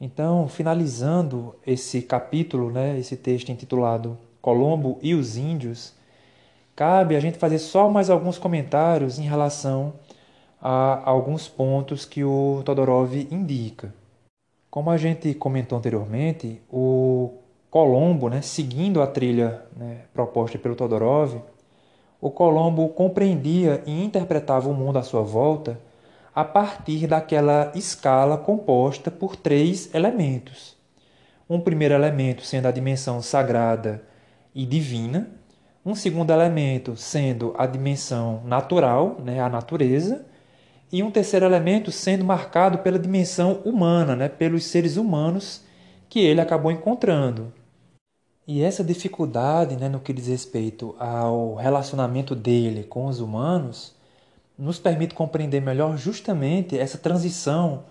Então, finalizando esse capítulo, né, esse texto intitulado Colombo e os Índios, cabe a gente fazer só mais alguns comentários em relação a alguns pontos que o Todorov indica. Como a gente comentou anteriormente, o Colombo, né, seguindo a trilha né, proposta pelo Todorov, o Colombo compreendia e interpretava o mundo à sua volta a partir daquela escala composta por três elementos. Um primeiro elemento sendo a dimensão sagrada e divina, um segundo elemento sendo a dimensão natural, né, a natureza, e um terceiro elemento sendo marcado pela dimensão humana, né, pelos seres humanos que ele acabou encontrando. E essa dificuldade né, no que diz respeito ao relacionamento dele com os humanos nos permite compreender melhor justamente essa transição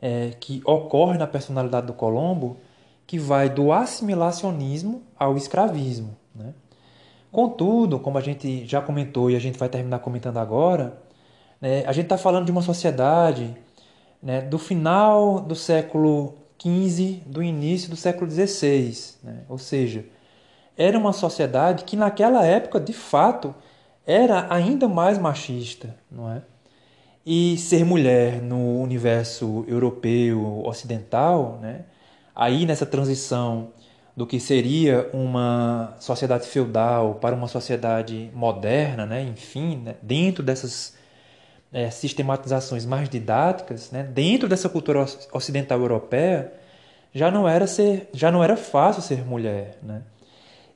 é, que ocorre na personalidade do Colombo, que vai do assimilacionismo ao escravismo. Né? Contudo, como a gente já comentou e a gente vai terminar comentando agora, né, a gente está falando de uma sociedade né, do final do século XV do início do século XVI. Né? Ou seja, era uma sociedade que naquela época, de fato, era ainda mais machista, não é? E ser mulher no universo europeu ocidental, né? aí nessa transição do que seria uma sociedade feudal para uma sociedade moderna, né? enfim, né? dentro dessas é, sistematizações mais didáticas, né, dentro dessa cultura ocidental europeia, já não era ser, já não era fácil ser mulher, né?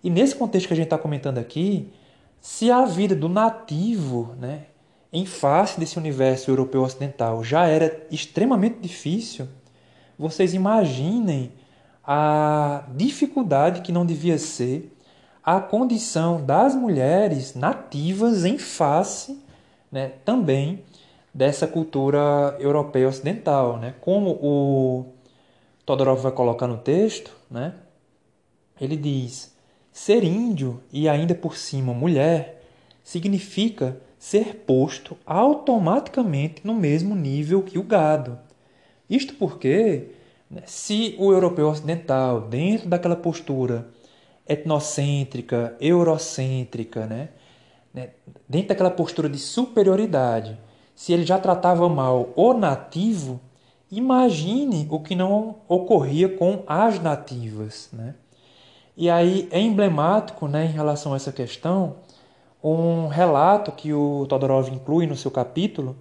E nesse contexto que a gente está comentando aqui, se a vida do nativo, né, em face desse universo europeu ocidental já era extremamente difícil, vocês imaginem a dificuldade que não devia ser a condição das mulheres nativas em face né, também dessa cultura europeia ocidental. Né? Como o Todorov vai colocar no texto, né, ele diz: ser índio e ainda por cima mulher significa ser posto automaticamente no mesmo nível que o gado. Isto porque, né, se o europeu ocidental, dentro daquela postura etnocêntrica, eurocêntrica, né, né, dentro daquela postura de superioridade, se ele já tratava mal o nativo, imagine o que não ocorria com as nativas. Né? E aí é emblemático né, em relação a essa questão um relato que o Todorov inclui no seu capítulo,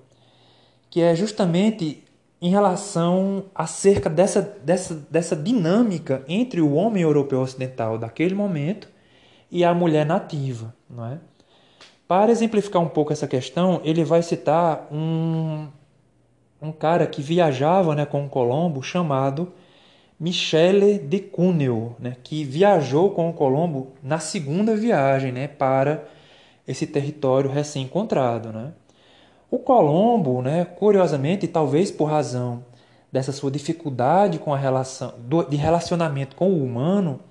que é justamente em relação acerca dessa, dessa, dessa dinâmica entre o homem europeu ocidental daquele momento e a mulher nativa. Não é? Para exemplificar um pouco essa questão, ele vai citar um, um cara que viajava né, com Colombo chamado Michele de Cuneo, né, que viajou com o Colombo na segunda viagem né, para esse território recém-encontrado. Né. O Colombo, né, curiosamente, talvez por razão dessa sua dificuldade com a relação de relacionamento com o humano,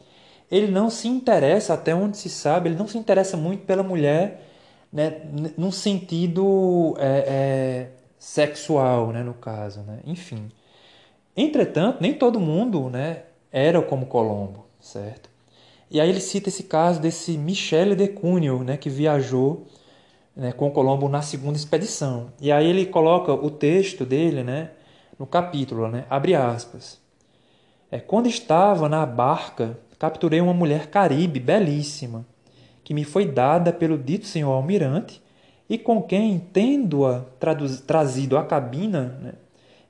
ele não se interessa, até onde se sabe, ele não se interessa muito pela mulher né, num sentido é, é, sexual, né, no caso, né? enfim. Entretanto, nem todo mundo né, era como Colombo, certo? E aí ele cita esse caso desse Michele de Cuneo, né, que viajou né, com Colombo na segunda expedição. E aí ele coloca o texto dele né, no capítulo, né, abre aspas. É, Quando estava na barca, capturei uma mulher caribe belíssima que me foi dada pelo dito senhor almirante, e com quem, tendo-a trazido à cabina, né,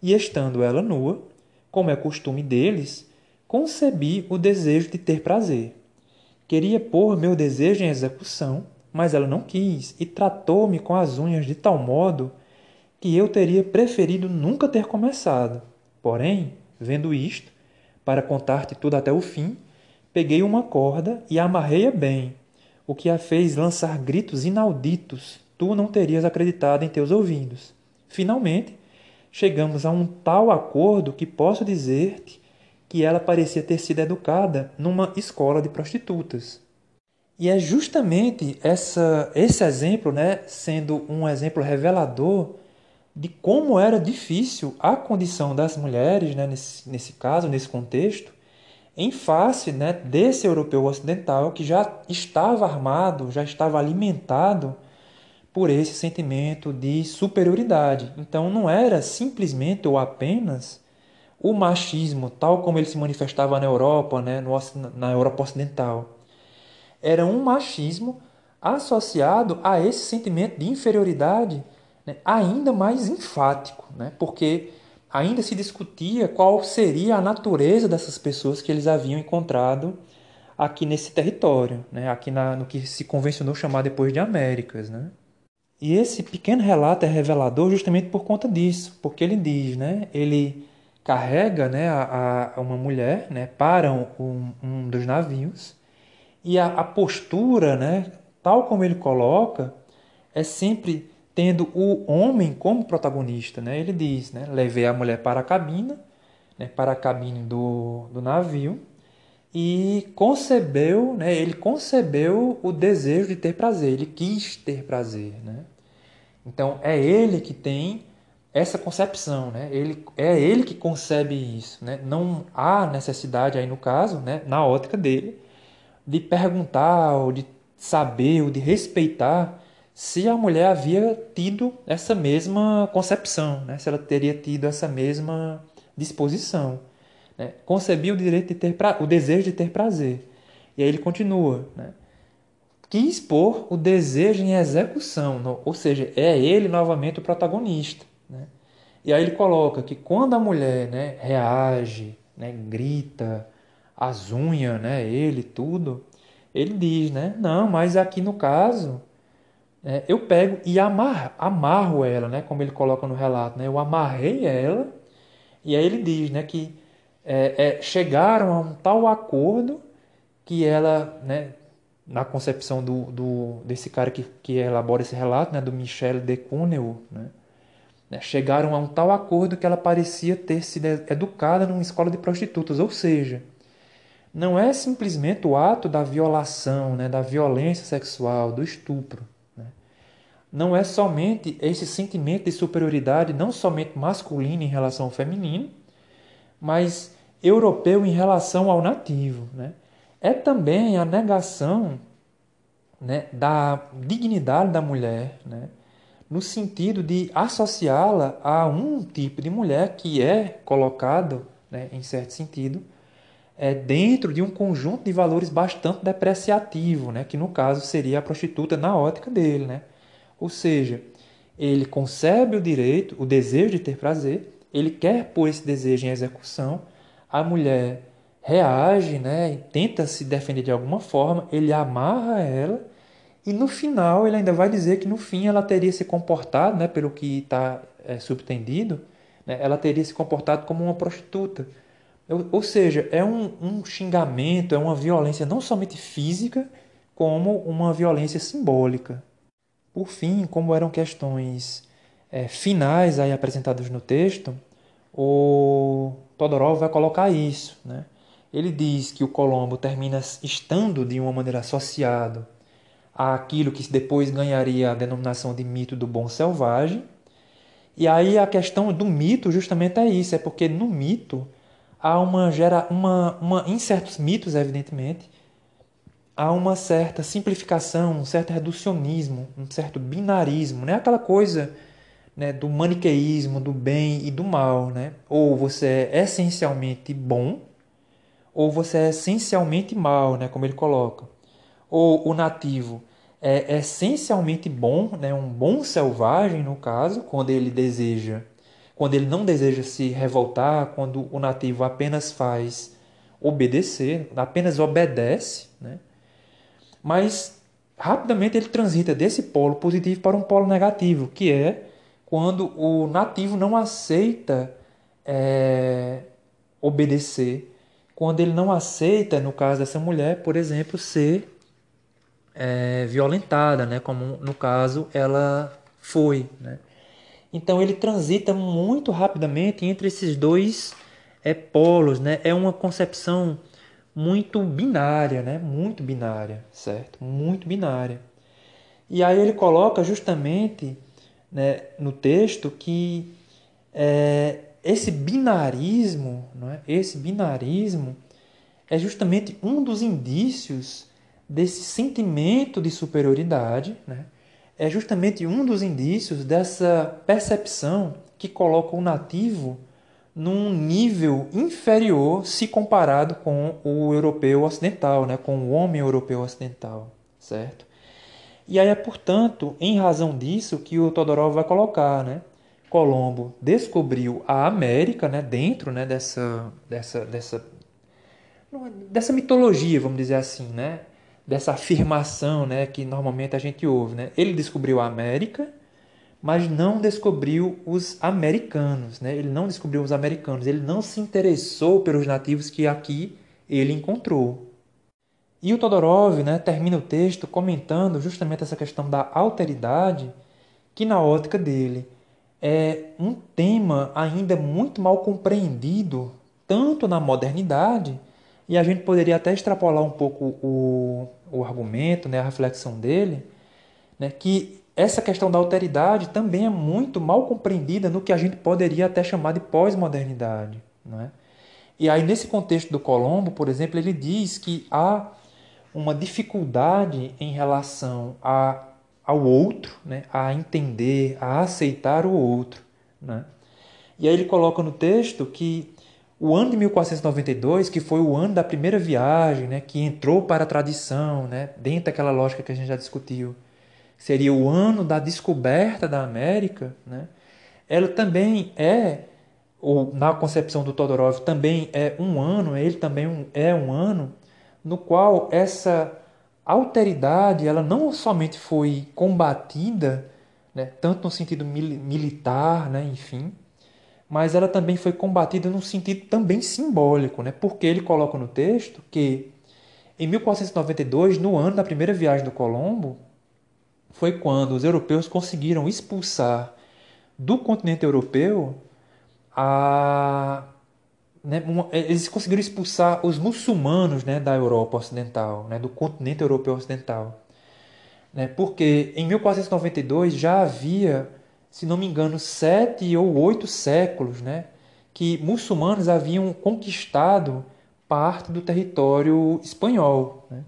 e estando ela nua, como é costume deles, concebi o desejo de ter prazer. Queria pôr meu desejo em execução, mas ela não quis e tratou-me com as unhas de tal modo que eu teria preferido nunca ter começado. Porém, vendo isto, para contar-te tudo até o fim, peguei uma corda e amarrei-a bem, o que a fez lançar gritos inauditos, tu não terias acreditado em teus ouvidos. Finalmente, chegamos a um tal acordo que posso dizer-te que ela parecia ter sido educada numa escola de prostitutas. E é justamente essa, esse exemplo, né, sendo um exemplo revelador de como era difícil a condição das mulheres, né, nesse, nesse caso, nesse contexto, em face né, desse europeu ocidental que já estava armado, já estava alimentado por esse sentimento de superioridade. Então não era simplesmente ou apenas o machismo tal como ele se manifestava na Europa, né, no, na Europa ocidental. Era um machismo associado a esse sentimento de inferioridade né, ainda mais enfático, né, porque ainda se discutia qual seria a natureza dessas pessoas que eles haviam encontrado aqui nesse território, né, aqui na, no que se convencionou chamar depois de Américas. Né. E esse pequeno relato é revelador justamente por conta disso, porque ele diz, né, ele carrega né, a, a uma mulher né, para um, um dos navios e a, a postura, né, tal como ele coloca, é sempre tendo o homem como protagonista. Né? Ele diz, né, levei a mulher para a cabina, né, para a cabine do, do navio, e concebeu, né, ele concebeu o desejo de ter prazer, ele quis ter prazer. Né? Então é ele que tem essa concepção, né? Ele é ele que concebe isso, né? Não há necessidade aí no caso, né, na ótica dele, de perguntar ou de saber ou de respeitar se a mulher havia tido essa mesma concepção, né? Se ela teria tido essa mesma disposição, né? Concebia o direito de ter pra... o desejo de ter prazer. E aí ele continua, né? Quis pôr o desejo em execução, ou seja, é ele novamente o protagonista. Né? E aí ele coloca que quando a mulher né, reage, né, grita, as unhas, né, ele, tudo, ele diz, né, não, mas aqui no caso, é, eu pego e amar, amarro ela, né, como ele coloca no relato, né, eu amarrei ela, e aí ele diz né, que é, é, chegaram a um tal acordo que ela, né, na concepção do, do, desse cara que, que elabora esse relato, né, do Michel de Cuneo, né, né, chegaram a um tal acordo que ela parecia ter sido educada numa escola de prostitutas, ou seja, não é simplesmente o ato da violação, né, da violência sexual, do estupro. Né? Não é somente esse sentimento de superioridade, não somente masculino em relação ao feminino, mas europeu em relação ao nativo. Né? É também a negação né, da dignidade da mulher, né? no sentido de associá-la a um tipo de mulher que é colocado, né, em certo sentido, é, dentro de um conjunto de valores bastante depreciativo, né, que no caso seria a prostituta na ótica dele. Né? Ou seja, ele concebe o direito, o desejo de ter prazer, ele quer pôr esse desejo em execução, a mulher reage, né, tenta se defender de alguma forma, ele amarra ela e no final, ele ainda vai dizer que no fim ela teria se comportado, né, pelo que está é, subtendido, né, ela teria se comportado como uma prostituta. Ou, ou seja, é um, um xingamento, é uma violência não somente física, como uma violência simbólica. Por fim, como eram questões é, finais aí apresentadas no texto, o Todorov vai colocar isso. Né? Ele diz que o Colombo termina estando de uma maneira associado àquilo que depois ganharia a denominação de mito do bom selvagem. E aí a questão do mito justamente é isso, é porque no mito há uma gera uma, uma em certos mitos, evidentemente, há uma certa simplificação, um certo reducionismo, um certo binarismo, né? Aquela coisa né, do maniqueísmo, do bem e do mal, né? Ou você é essencialmente bom, ou você é essencialmente mal, né, como ele coloca. Ou o nativo é essencialmente bom, né, um bom selvagem no caso, quando ele deseja, quando ele não deseja se revoltar, quando o nativo apenas faz obedecer, apenas obedece, né? Mas rapidamente ele transita desse polo positivo para um polo negativo, que é quando o nativo não aceita é, obedecer, quando ele não aceita, no caso dessa mulher, por exemplo, ser é, violentada, né? como no caso ela foi. Né? Então ele transita muito rapidamente entre esses dois é, polos, né? é uma concepção muito binária, né? muito binária, certo? Muito binária. E aí ele coloca justamente né, no texto que é, esse binarismo, não é? esse binarismo é justamente um dos indícios desse sentimento de superioridade, né? é justamente um dos indícios dessa percepção que coloca o nativo num nível inferior se comparado com o europeu ocidental, né? com o homem europeu ocidental, certo? E aí é, portanto, em razão disso que o Todorov vai colocar, né? Colombo descobriu a América, né, dentro, né, dessa dessa dessa dessa mitologia, vamos dizer assim, né? Dessa afirmação, né, que normalmente a gente ouve, né? Ele descobriu a América, mas não descobriu os americanos, né? Ele não descobriu os americanos, ele não se interessou pelos nativos que aqui ele encontrou. E o Todorov, né, termina o texto comentando justamente essa questão da alteridade, que na ótica dele é um tema ainda muito mal compreendido, tanto na modernidade e a gente poderia até extrapolar um pouco o, o argumento, né, a reflexão dele, né, que essa questão da alteridade também é muito mal compreendida no que a gente poderia até chamar de pós-modernidade. Né? E aí, nesse contexto do Colombo, por exemplo, ele diz que há uma dificuldade em relação a, ao outro, né? a entender, a aceitar o outro. Né? E aí ele coloca no texto que o ano de 1492, que foi o ano da primeira viagem, né, que entrou para a tradição, né, dentro daquela lógica que a gente já discutiu, seria o ano da descoberta da América, né, ela também é, ou na concepção do Todorov, também é um ano, ele também é um ano no qual essa alteridade ela não somente foi combatida, né, tanto no sentido mil militar, né, enfim, mas ela também foi combatida num sentido também simbólico, né? porque ele coloca no texto que em 1492, no ano da primeira viagem do Colombo, foi quando os europeus conseguiram expulsar do continente europeu a né, uma, eles conseguiram expulsar os muçulmanos né, da Europa Ocidental, né, do continente europeu ocidental. Né, porque em 1492 já havia se não me engano, sete ou oito séculos, né, que muçulmanos haviam conquistado parte do território espanhol. Né?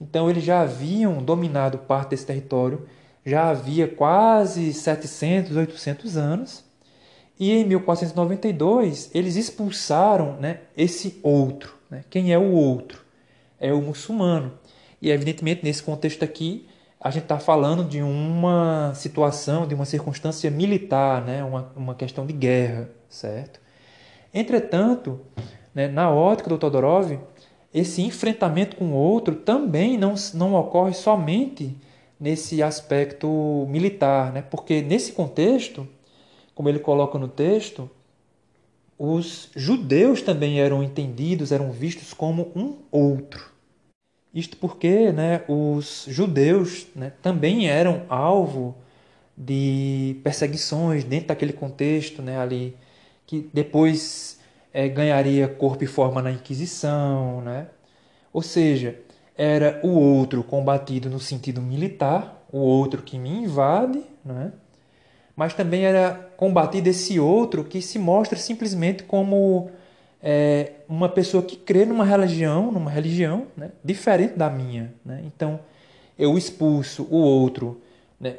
Então, eles já haviam dominado parte desse território, já havia quase 700, 800 anos, e em 1492 eles expulsaram né, esse outro. Né? Quem é o outro? É o muçulmano. E, evidentemente, nesse contexto aqui, a gente está falando de uma situação, de uma circunstância militar, né? uma, uma questão de guerra, certo? Entretanto, né, na ótica do Todorov, esse enfrentamento com o outro também não, não ocorre somente nesse aspecto militar, né? porque nesse contexto, como ele coloca no texto, os judeus também eram entendidos, eram vistos como um outro. Isto porque né, os judeus né, também eram alvo de perseguições dentro daquele contexto né, ali, que depois é, ganharia corpo e forma na Inquisição. Né? Ou seja, era o outro combatido no sentido militar, o outro que me invade, né? Mas também era combatido esse outro que se mostra simplesmente como é, uma pessoa que crê numa religião, numa religião né, diferente da minha. Né? Então, eu expulso o outro né,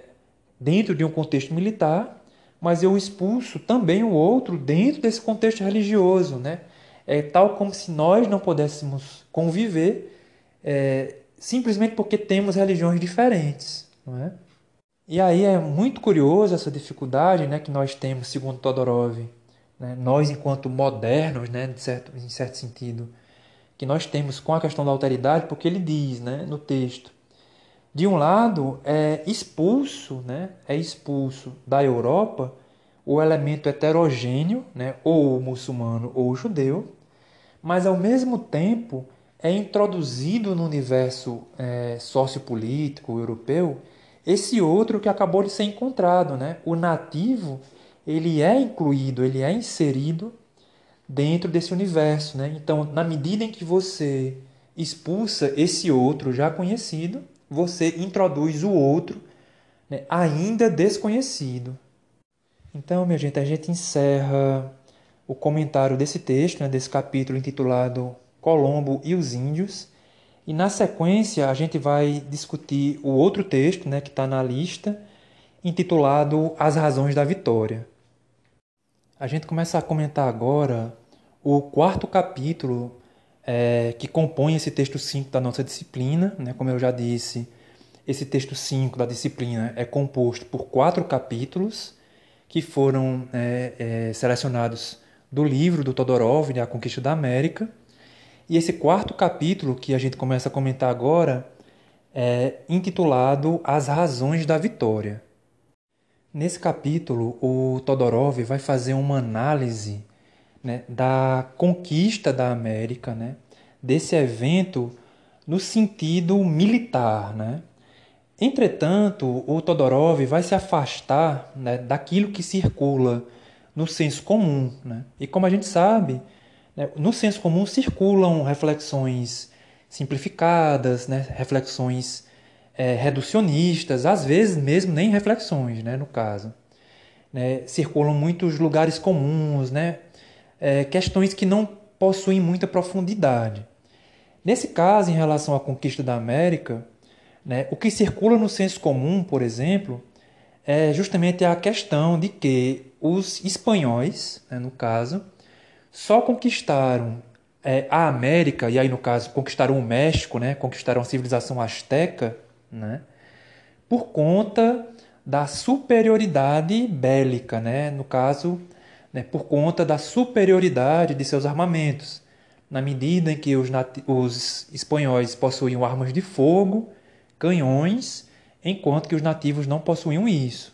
dentro de um contexto militar, mas eu expulso também o outro dentro desse contexto religioso. Né? É tal como se nós não pudéssemos conviver é, simplesmente porque temos religiões diferentes. Não é? E aí é muito curioso essa dificuldade né, que nós temos, segundo Todorov, né, nós enquanto modernos, né, de certo, em certo sentido, que nós temos com a questão da alteridade, porque ele diz né, no texto, de um lado é expulso, né, é expulso da Europa o elemento heterogêneo, né, ou o muçulmano ou o judeu, mas ao mesmo tempo é introduzido no universo é, sociopolítico europeu esse outro que acabou de ser encontrado, né, o nativo ele é incluído, ele é inserido dentro desse universo. Né? Então, na medida em que você expulsa esse outro já conhecido, você introduz o outro né, ainda desconhecido. Então, minha gente, a gente encerra o comentário desse texto, né, desse capítulo intitulado Colombo e os Índios. E na sequência a gente vai discutir o outro texto né, que está na lista, intitulado As Razões da Vitória. A gente começa a comentar agora o quarto capítulo é, que compõe esse texto 5 da nossa disciplina. Né? Como eu já disse, esse texto 5 da disciplina é composto por quatro capítulos que foram é, é, selecionados do livro do Todorov, né, A Conquista da América. E esse quarto capítulo que a gente começa a comentar agora é intitulado As Razões da Vitória. Nesse capítulo, o Todorov vai fazer uma análise né, da conquista da América, né, desse evento no sentido militar. Né? Entretanto, o Todorov vai se afastar né, daquilo que circula no senso comum. Né? E como a gente sabe, no senso comum circulam reflexões simplificadas, né, reflexões é, reducionistas, às vezes mesmo nem reflexões, né, no caso. Né, circulam muitos lugares comuns, né, é, questões que não possuem muita profundidade. Nesse caso, em relação à conquista da América, né, o que circula no senso comum, por exemplo, é justamente a questão de que os espanhóis, né, no caso, só conquistaram é, a América, e aí no caso conquistaram o México, né, conquistaram a civilização asteca, né, por conta da superioridade bélica, né, no caso, né, por conta da superioridade de seus armamentos, na medida em que os, os espanhóis possuíam armas de fogo, canhões, enquanto que os nativos não possuíam isso.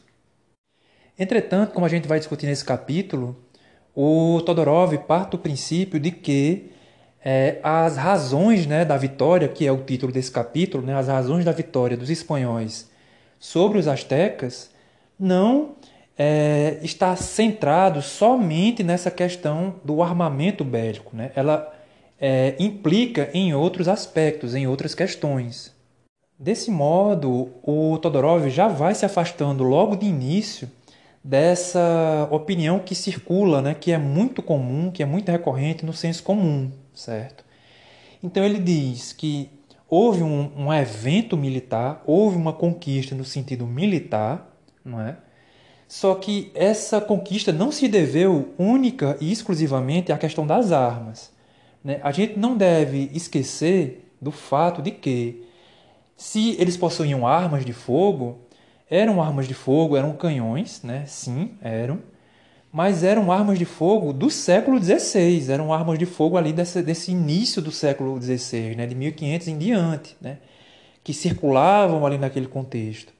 Entretanto, como a gente vai discutir nesse capítulo, o Todorov parte do princípio de que é, as razões né, da vitória, que é o título desse capítulo, né, as razões da vitória dos espanhóis sobre os astecas, não é, está centrado somente nessa questão do armamento bélico. Né? Ela é, implica em outros aspectos, em outras questões. Desse modo, o Todorov já vai se afastando logo de início dessa opinião que circula, né, que é muito comum, que é muito recorrente no senso comum, certo? Então ele diz que houve um, um evento militar, houve uma conquista no sentido militar, não é? Só que essa conquista não se deveu única e exclusivamente à questão das armas. Né? A gente não deve esquecer do fato de que, se eles possuíam armas de fogo, eram armas de fogo, eram canhões, né? Sim, eram. Mas eram armas de fogo do século XVI, eram armas de fogo ali desse, desse início do século XVI, né? de 1500 em diante, né? que circulavam ali naquele contexto.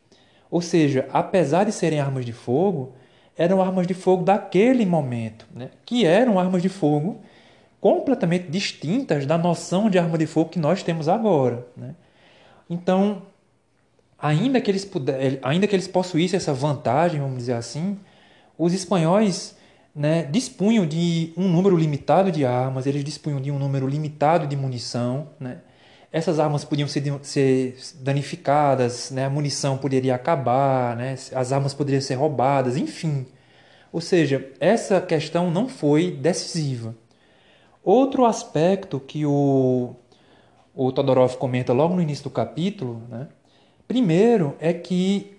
Ou seja, apesar de serem armas de fogo, eram armas de fogo daquele momento, né? que eram armas de fogo completamente distintas da noção de arma de fogo que nós temos agora. Né? Então, ainda que eles puder, ainda que eles possuíssem essa vantagem, vamos dizer assim, os espanhóis né, dispunham de um número limitado de armas, eles dispunham de um número limitado de munição, né? Essas armas podiam ser, ser danificadas, né? a munição poderia acabar, né? as armas poderiam ser roubadas, enfim. Ou seja, essa questão não foi decisiva. Outro aspecto que o, o Todorov comenta logo no início do capítulo né, Primeiro é que,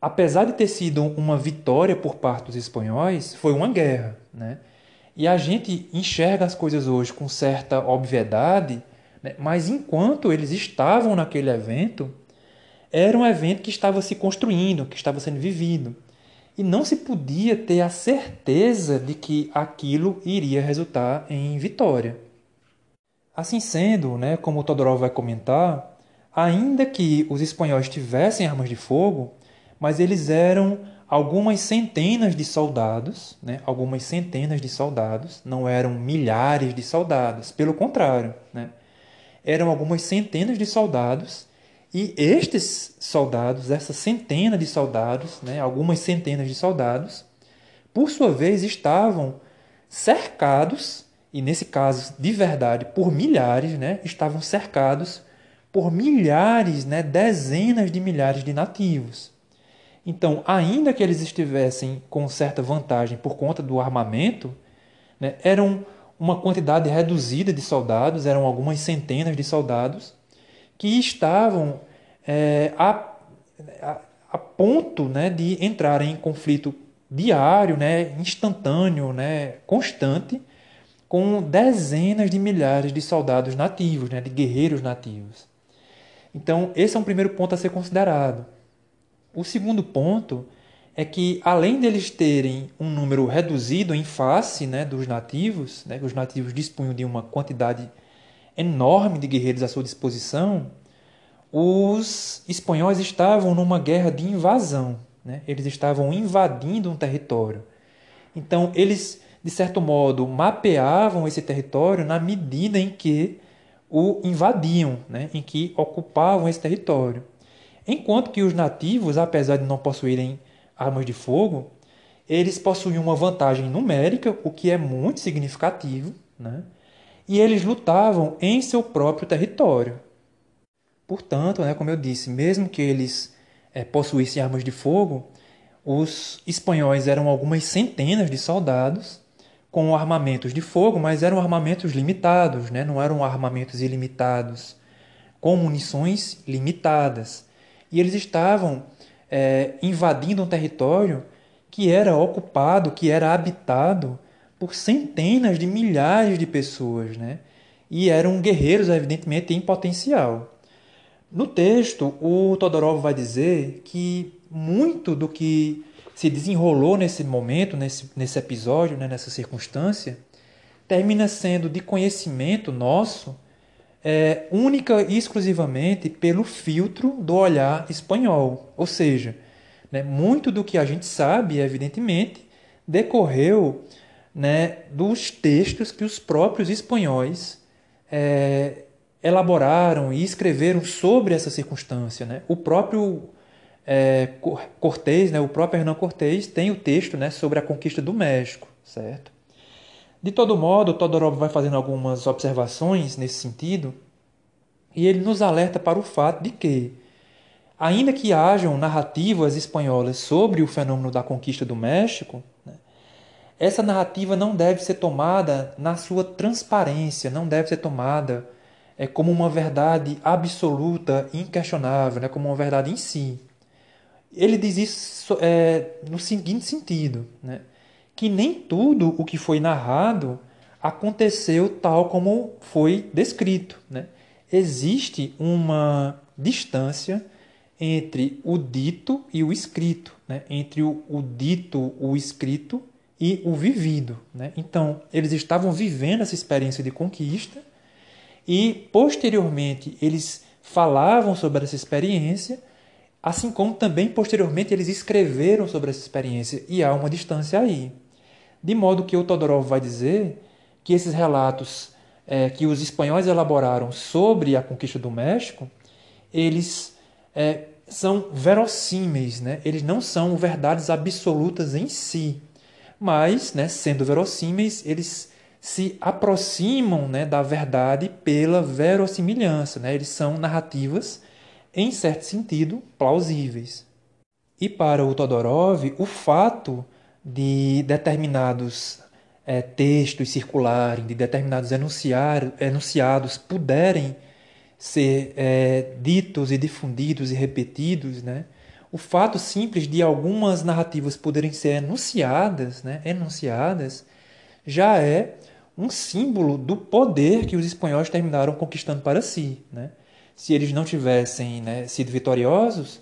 apesar de ter sido uma vitória por parte dos espanhóis, foi uma guerra. Né? E a gente enxerga as coisas hoje com certa obviedade, né? mas enquanto eles estavam naquele evento, era um evento que estava se construindo, que estava sendo vivido. E não se podia ter a certeza de que aquilo iria resultar em vitória. Assim sendo, né, como o Todorov vai comentar, ainda que os espanhóis tivessem armas de fogo, mas eles eram algumas centenas de soldados, né? algumas centenas de soldados, não eram milhares de soldados, pelo contrário, né? eram algumas centenas de soldados, e estes soldados, essa centena de soldados, né? algumas centenas de soldados, por sua vez estavam cercados, e nesse caso de verdade por milhares, né? estavam cercados por milhares, né, dezenas de milhares de nativos. Então, ainda que eles estivessem com certa vantagem por conta do armamento, né, eram uma quantidade reduzida de soldados, eram algumas centenas de soldados, que estavam é, a, a, a, ponto né, de entrar em conflito diário, né, instantâneo, né, constante, com dezenas de milhares de soldados nativos, né, de guerreiros nativos. Então, esse é um primeiro ponto a ser considerado. O segundo ponto é que, além deles terem um número reduzido em face né, dos nativos, né, os nativos dispunham de uma quantidade enorme de guerreiros à sua disposição, os espanhóis estavam numa guerra de invasão. Né? Eles estavam invadindo um território. Então, eles, de certo modo, mapeavam esse território na medida em que o invadiam, né? em que ocupavam esse território. Enquanto que os nativos, apesar de não possuírem armas de fogo, eles possuíam uma vantagem numérica, o que é muito significativo, né? e eles lutavam em seu próprio território. Portanto, né, como eu disse, mesmo que eles é, possuíssem armas de fogo, os espanhóis eram algumas centenas de soldados com armamentos de fogo, mas eram armamentos limitados, né? não eram armamentos ilimitados, com munições limitadas. E eles estavam é, invadindo um território que era ocupado, que era habitado por centenas de milhares de pessoas, né? E eram guerreiros, evidentemente, em potencial. No texto, o Todorov vai dizer que muito do que se desenrolou nesse momento, nesse, nesse episódio, né, nessa circunstância, termina sendo de conhecimento nosso é, única e exclusivamente pelo filtro do olhar espanhol. Ou seja, né, muito do que a gente sabe, evidentemente, decorreu né, dos textos que os próprios espanhóis é, elaboraram e escreveram sobre essa circunstância. Né? O próprio é, né, o próprio Hernán Cortés, tem o texto né, sobre a conquista do México, certo? De todo modo, Todorov vai fazendo algumas observações nesse sentido e ele nos alerta para o fato de que, ainda que hajam narrativas espanholas sobre o fenômeno da conquista do México, né, essa narrativa não deve ser tomada na sua transparência, não deve ser tomada é, como uma verdade absoluta, inquestionável, né, como uma verdade em si. Ele diz isso é, no seguinte sentido, né, que nem tudo o que foi narrado aconteceu tal como foi descrito. Né? Existe uma distância entre o dito e o escrito, né? entre o, o, dito, o escrito e o vivido. Né? Então, eles estavam vivendo essa experiência de conquista e, posteriormente, eles falavam sobre essa experiência, assim como também, posteriormente, eles escreveram sobre essa experiência, e há uma distância aí. De modo que o Todorov vai dizer que esses relatos é, que os espanhóis elaboraram sobre a conquista do México, eles é, são verossímeis, né? eles não são verdades absolutas em si, mas, né, sendo verossímeis, eles se aproximam né, da verdade pela verossimilhança, né? eles são narrativas, em certo sentido, plausíveis. E para o Todorov, o fato de determinados é, textos circularem, de determinados enunciar, enunciados puderem ser é, ditos e difundidos e repetidos, né? o fato simples de algumas narrativas poderem ser enunciadas, né? enunciadas, já é um símbolo do poder que os espanhóis terminaram conquistando para si. Né? Se eles não tivessem né, sido vitoriosos,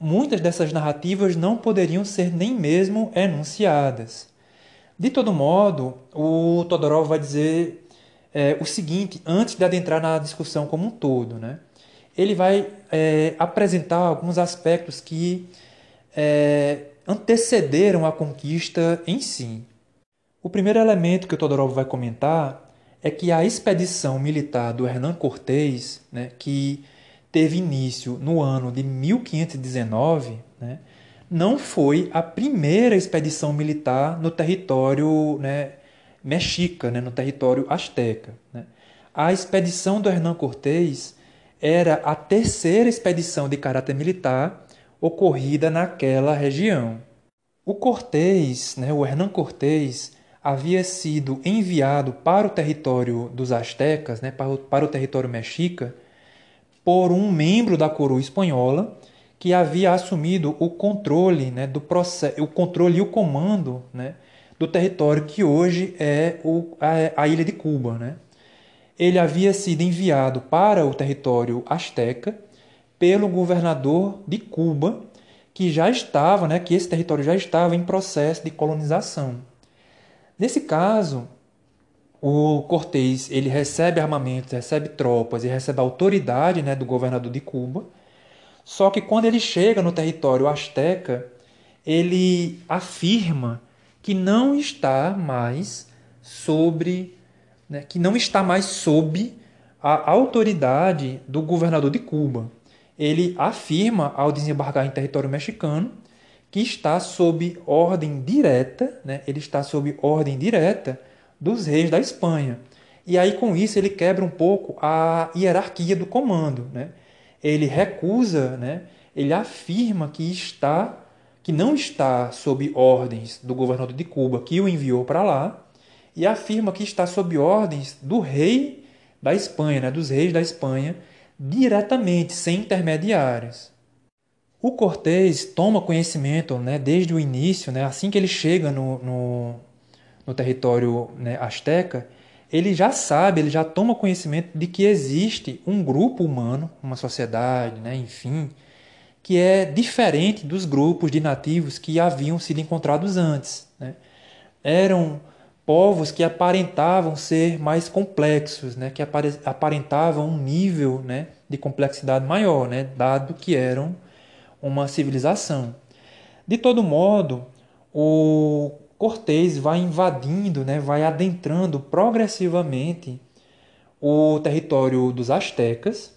muitas dessas narrativas não poderiam ser nem mesmo enunciadas. De todo modo, o Todorov vai dizer é, o seguinte, antes de adentrar na discussão como um todo. Né? Ele vai é, apresentar alguns aspectos que é, antecederam a conquista em si. O primeiro elemento que o Todorov vai comentar é que a expedição militar do Hernán Cortés, né, que teve início no ano de 1519, né, não foi a primeira expedição militar no território né, mexica, né, no território asteca. Né. A expedição do Hernán Cortés era a terceira expedição de caráter militar ocorrida naquela região. O Cortés, né, o Hernán Cortés, havia sido enviado para o território dos astecas, né, para, o, para o território mexica, por um membro da coroa espanhola que havia assumido o controle né, do processo, o controle e o comando né, do território que hoje é o, a, a ilha de Cuba. Né? Ele havia sido enviado para o território asteca pelo governador de Cuba, que já estava, né, que esse território já estava em processo de colonização. Nesse caso, o Cortés ele recebe armamentos, recebe tropas e recebe a autoridade né, do governador de Cuba. Só que quando ele chega no território asteca, ele afirma que não está mais sobre, né, que não está mais sob a autoridade do governador de Cuba. Ele afirma ao desembarcar em território mexicano que está sob ordem direta, né? ele está sob ordem direta dos reis da Espanha. E aí, com isso, ele quebra um pouco a hierarquia do comando. Né? Ele recusa, né? ele afirma que está que não está sob ordens do governador de Cuba, que o enviou para lá, e afirma que está sob ordens do rei da Espanha, né? dos reis da Espanha, diretamente, sem intermediários. O Cortés toma conhecimento né, desde o início, né, assim que ele chega no, no, no território né, asteca, ele já sabe, ele já toma conhecimento de que existe um grupo humano, uma sociedade, né, enfim, que é diferente dos grupos de nativos que haviam sido encontrados antes. Né? Eram povos que aparentavam ser mais complexos, né? que aparentavam um nível né, de complexidade maior, né? dado que eram uma civilização. De todo modo, o Cortés vai invadindo, né, vai adentrando progressivamente o território dos astecas.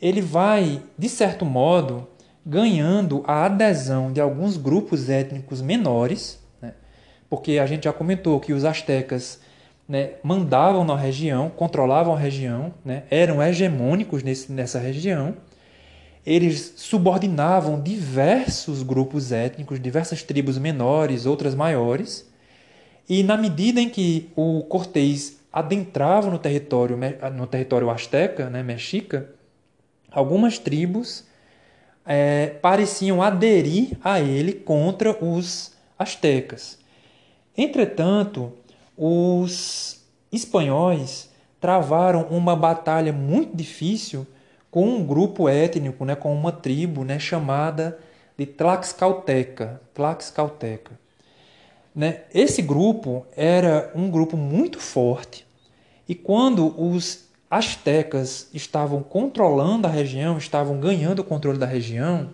Ele vai, de certo modo, ganhando a adesão de alguns grupos étnicos menores, né, porque a gente já comentou que os astecas né, mandavam na região, controlavam a região, né, eram hegemônicos nesse, nessa região eles subordinavam diversos grupos étnicos, diversas tribos menores, outras maiores, e na medida em que o Cortés adentrava no território, no território asteca, né, mexica, algumas tribos é, pareciam aderir a ele contra os astecas. Entretanto, os espanhóis travaram uma batalha muito difícil com um grupo étnico, né, com uma tribo né, chamada de Tlaxcalteca. Tlaxcalteca. Né? Esse grupo era um grupo muito forte e quando os astecas estavam controlando a região, estavam ganhando o controle da região,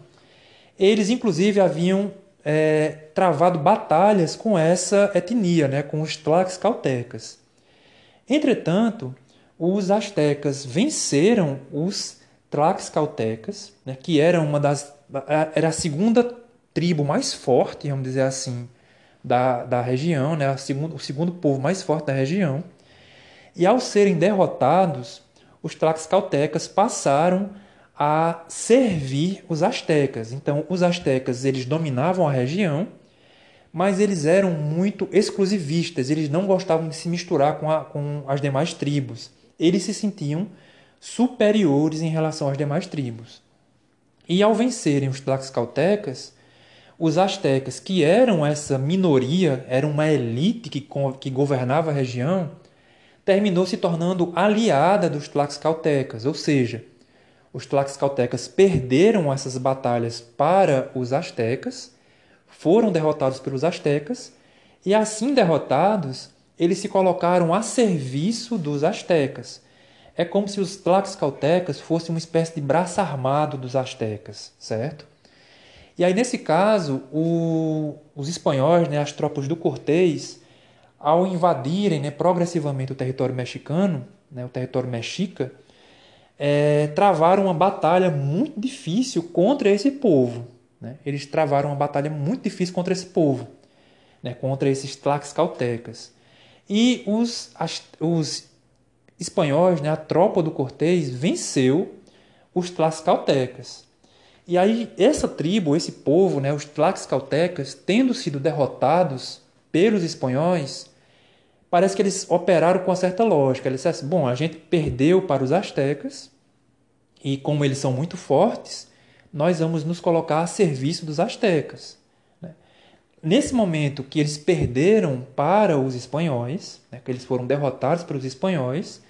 eles inclusive haviam é, travado batalhas com essa etnia, né, com os Tlaxcaltecas. Entretanto, os astecas venceram os Tlaxcaltecas, né, que era uma das era a segunda tribo mais forte, vamos dizer assim, da, da região, né, a segundo, o segundo povo mais forte da região. E ao serem derrotados, os Tlaxcaltecas passaram a servir os astecas. Então, os astecas eles dominavam a região, mas eles eram muito exclusivistas. Eles não gostavam de se misturar com, a, com as demais tribos. Eles se sentiam superiores em relação às demais tribos. E ao vencerem os tlaxcaltecas, os astecas, que eram essa minoria, eram uma elite que, que governava a região, terminou se tornando aliada dos tlaxcaltecas, ou seja, os tlaxcaltecas perderam essas batalhas para os astecas, foram derrotados pelos astecas, e assim derrotados, eles se colocaram a serviço dos astecas é como se os tlaxcaltecas fossem uma espécie de braço armado dos astecas, certo? E aí, nesse caso, o, os espanhóis, né, as tropas do Cortés, ao invadirem né, progressivamente o território mexicano, né, o território mexica, é, travaram uma batalha muito difícil contra esse povo. Né? Eles travaram uma batalha muito difícil contra esse povo, né, contra esses tlaxcaltecas. E os, as, os espanhóis, né, a tropa do Cortés, venceu os tlaxcaltecas. E aí essa tribo, esse povo, né, os tlaxcaltecas, tendo sido derrotados pelos espanhóis, parece que eles operaram com uma certa lógica. Eles disseram assim, bom, a gente perdeu para os astecas e como eles são muito fortes, nós vamos nos colocar a serviço dos astecas. Né? Nesse momento que eles perderam para os espanhóis, né, que eles foram derrotados pelos espanhóis,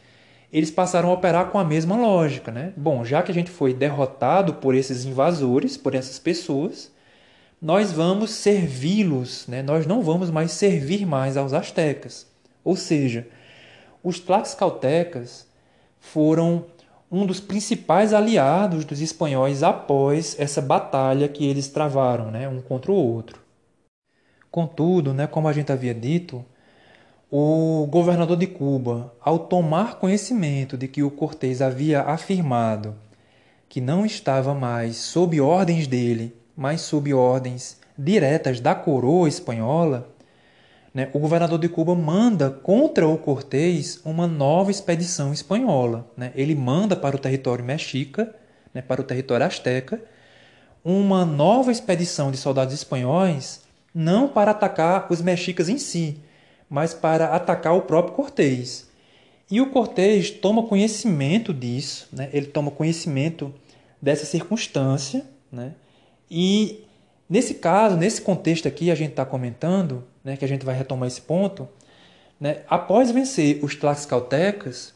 eles passaram a operar com a mesma lógica. Né? Bom, já que a gente foi derrotado por esses invasores, por essas pessoas, nós vamos servi-los, né? nós não vamos mais servir mais aos astecas. Ou seja, os tlaxcaltecas foram um dos principais aliados dos espanhóis após essa batalha que eles travaram, né, um contra o outro. Contudo, né, como a gente havia dito, o governador de Cuba, ao tomar conhecimento de que o Cortés havia afirmado que não estava mais sob ordens dele, mas sob ordens diretas da coroa espanhola, né, o governador de Cuba manda contra o Cortés uma nova expedição espanhola. Né? Ele manda para o território mexica, né, para o território asteca, uma nova expedição de soldados espanhóis, não para atacar os mexicas em si, mas para atacar o próprio Cortés. E o Cortés toma conhecimento disso, né? ele toma conhecimento dessa circunstância, né? e nesse caso, nesse contexto aqui, a gente está comentando, né, que a gente vai retomar esse ponto, né, após vencer os tlaxcaltecas,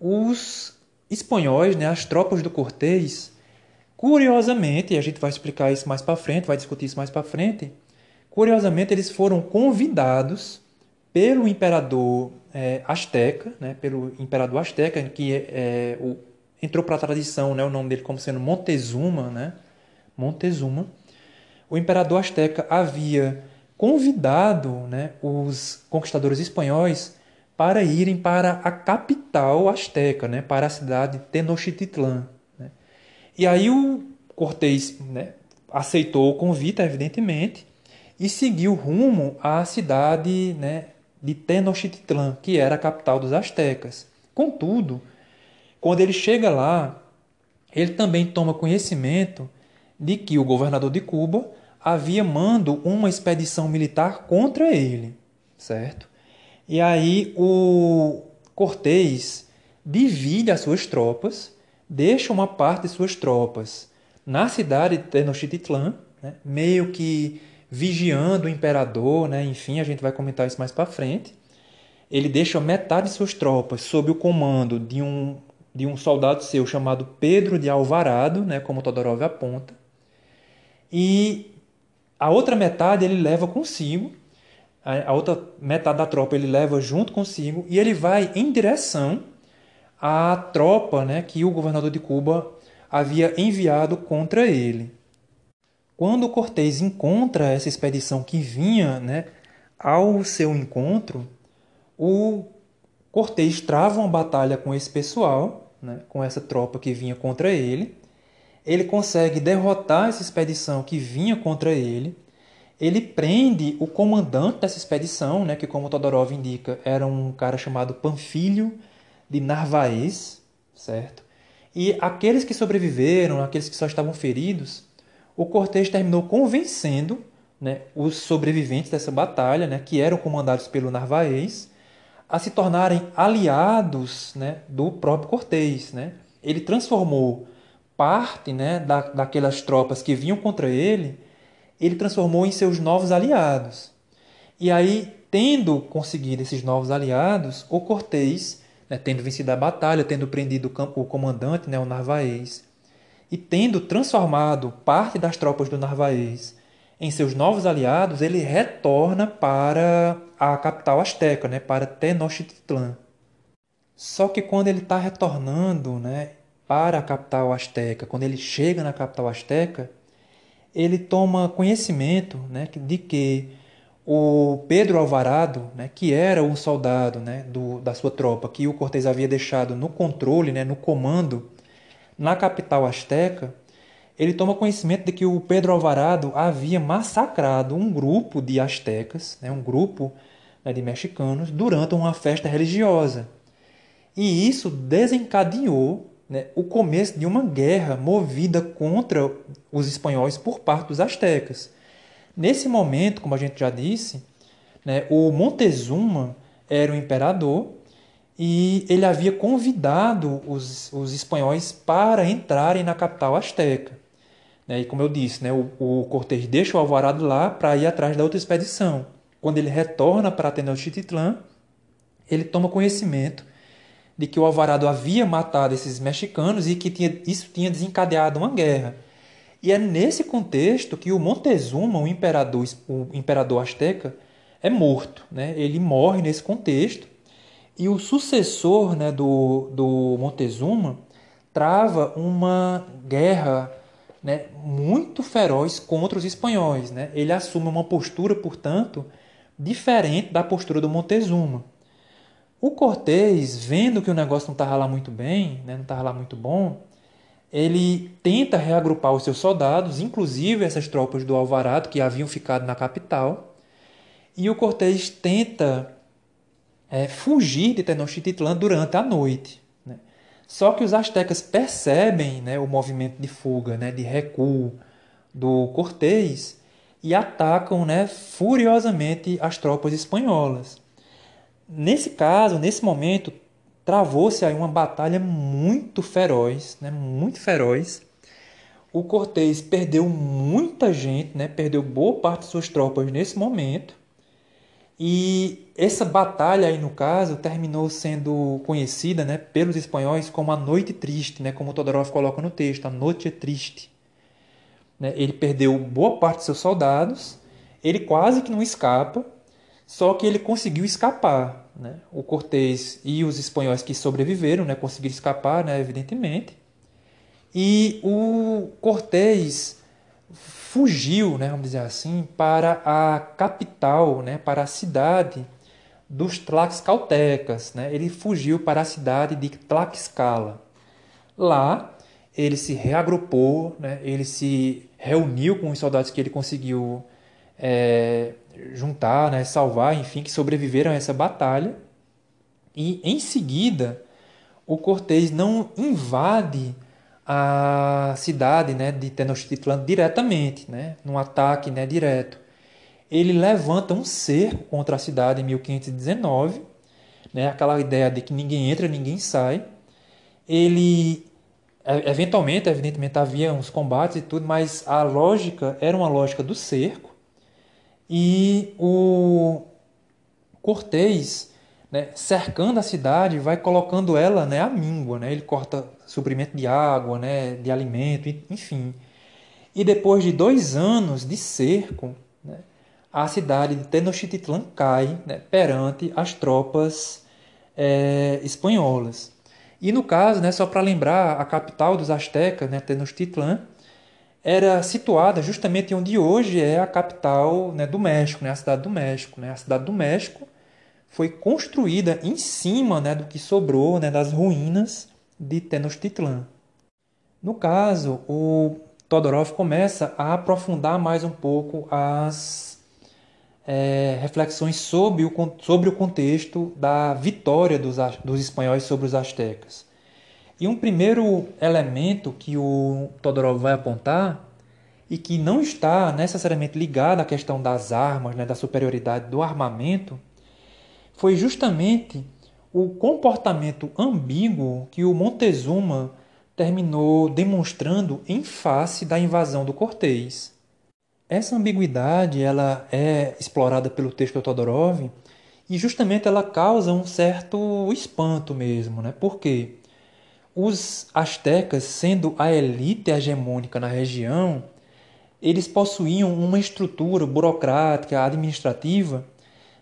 os espanhóis, né, as tropas do Cortés, curiosamente, e a gente vai explicar isso mais para frente, vai discutir isso mais para frente, curiosamente eles foram convidados pelo imperador é, Azteca, né, pelo imperador Azteca, que é, é o, entrou para a tradição né, o nome dele como sendo Montezuma, né, Montezuma. O imperador Azteca havia convidado né, os conquistadores espanhóis para irem para a capital asteca, né, para a cidade de Tenochtitlan. Né. E aí o Cortés né, aceitou o convite, evidentemente, e seguiu rumo à cidade né, de Tenochtitlan, que era a capital dos astecas. Contudo, quando ele chega lá, ele também toma conhecimento de que o governador de Cuba havia mando uma expedição militar contra ele, certo? E aí o Cortés divide as suas tropas, deixa uma parte de suas tropas na cidade de Tenochtitlan, né, meio que vigiando o imperador, né, enfim, a gente vai comentar isso mais para frente. Ele deixa metade de suas tropas sob o comando de um, de um soldado seu chamado Pedro de Alvarado, né, como Todorov aponta. E a outra metade ele leva consigo, a outra metade da tropa ele leva junto consigo e ele vai em direção à tropa né, que o governador de Cuba havia enviado contra ele. Quando Cortés encontra essa expedição que vinha né, ao seu encontro, o Cortés trava uma batalha com esse pessoal, né, com essa tropa que vinha contra ele, ele consegue derrotar essa expedição que vinha contra ele. Ele prende o comandante dessa expedição, né, que como Todorov indica, era um cara chamado Panfilho de Narvaez, certo? E aqueles que sobreviveram, aqueles que só estavam feridos, o Cortés terminou convencendo né, os sobreviventes dessa batalha, né, que eram comandados pelo Narvaez, a se tornarem aliados né, do próprio Cortés. Né? Ele transformou parte né, da, daquelas tropas que vinham contra ele, ele transformou em seus novos aliados. E aí, tendo conseguido esses novos aliados, o Cortés, né, tendo vencido a batalha, tendo prendido o comandante, né, o Narvaez, e tendo transformado parte das tropas do Narvaez em seus novos aliados, ele retorna para a capital asteca, né, para Tenochtitlan. Só que quando ele está retornando, né, para a capital asteca, quando ele chega na capital asteca, ele toma conhecimento né, de que o Pedro Alvarado, né, que era um soldado né, do, da sua tropa, que o Cortés havia deixado no controle, né, no comando, na capital asteca, ele toma conhecimento de que o Pedro Alvarado havia massacrado um grupo de astecas, né, um grupo né, de mexicanos, durante uma festa religiosa. E isso desencadeou né, o começo de uma guerra movida contra os espanhóis por parte dos astecas. Nesse momento, como a gente já disse, né, o Montezuma era o imperador e ele havia convidado os, os espanhóis para entrarem na capital asteca. Né? E como eu disse, né, o, o Cortés deixa o Alvarado lá para ir atrás da outra expedição. Quando ele retorna para Tenochtitlan, ele toma conhecimento de que o Alvarado havia matado esses mexicanos e que tinha, isso tinha desencadeado uma guerra. E é nesse contexto que o Montezuma, o imperador, o imperador azteca, é morto. Né? Ele morre nesse contexto. E o sucessor né, do, do Montezuma trava uma guerra né, muito feroz contra os espanhóis. Né? Ele assume uma postura, portanto, diferente da postura do Montezuma. O Cortés, vendo que o negócio não estava lá muito bem, né, não estava lá muito bom, ele tenta reagrupar os seus soldados, inclusive essas tropas do Alvarado que haviam ficado na capital, e o Cortés tenta é, fugir de Tenochtitlan durante a noite. Né? Só que os astecas percebem né, o movimento de fuga, né, de recuo do Cortés e atacam né, furiosamente as tropas espanholas. Nesse caso, nesse momento, travou-se aí uma batalha muito feroz, né? muito feroz. O Cortés perdeu muita gente, né? perdeu boa parte de suas tropas nesse momento. E essa batalha aí, no caso, terminou sendo conhecida né, pelos espanhóis como a Noite Triste, né, como Todorov coloca no texto, a Noite Triste. Né? Ele perdeu boa parte de seus soldados, ele quase que não escapa, só que ele conseguiu escapar. Né? O Cortés e os espanhóis que sobreviveram né, conseguiram escapar, né, evidentemente. E o Cortés fugiu, né, vamos dizer assim, para a capital, né, para a cidade dos Tlaxcaltecas. Né? Ele fugiu para a cidade de Tlaxcala. Lá ele se reagrupou, né? ele se reuniu com os soldados que ele conseguiu é, juntar, né, salvar, enfim, que sobreviveram a essa batalha. E em seguida, o Cortés não invade a cidade né, de Tenochtitlan diretamente, né, num ataque né, direto. Ele levanta um cerco contra a cidade em 1519, né, aquela ideia de que ninguém entra, ninguém sai. Ele, eventualmente, evidentemente, havia uns combates e tudo, mas a lógica era uma lógica do cerco. E o Cortês, né, cercando a cidade, vai colocando ela né, à míngua. Né? Ele corta suprimento de água, né, de alimento, enfim. E depois de dois anos de cerco, né, a cidade de Tenochtitlan cai né, perante as tropas é, espanholas. E no caso, né, só para lembrar, a capital dos astecas, né, Tenochtitlan, era situada justamente onde hoje é a capital né, do México, né, a cidade do México. Né? A cidade do México foi construída em cima né, do que sobrou né, das ruínas de Tenochtitlan. No caso, o Todorov começa a aprofundar mais um pouco as é, reflexões sobre o, sobre o contexto da vitória dos, dos espanhóis sobre os astecas. E um primeiro elemento que o Todorov vai apontar e que não está necessariamente ligado à questão das armas, né, da superioridade do armamento, foi justamente o comportamento ambíguo que o Montezuma terminou demonstrando em face da invasão do Cortês. Essa ambiguidade ela é explorada pelo texto do Todorov e justamente ela causa um certo espanto mesmo, né? Por quê? Os astecas, sendo a elite hegemônica na região, eles possuíam uma estrutura burocrática, administrativa,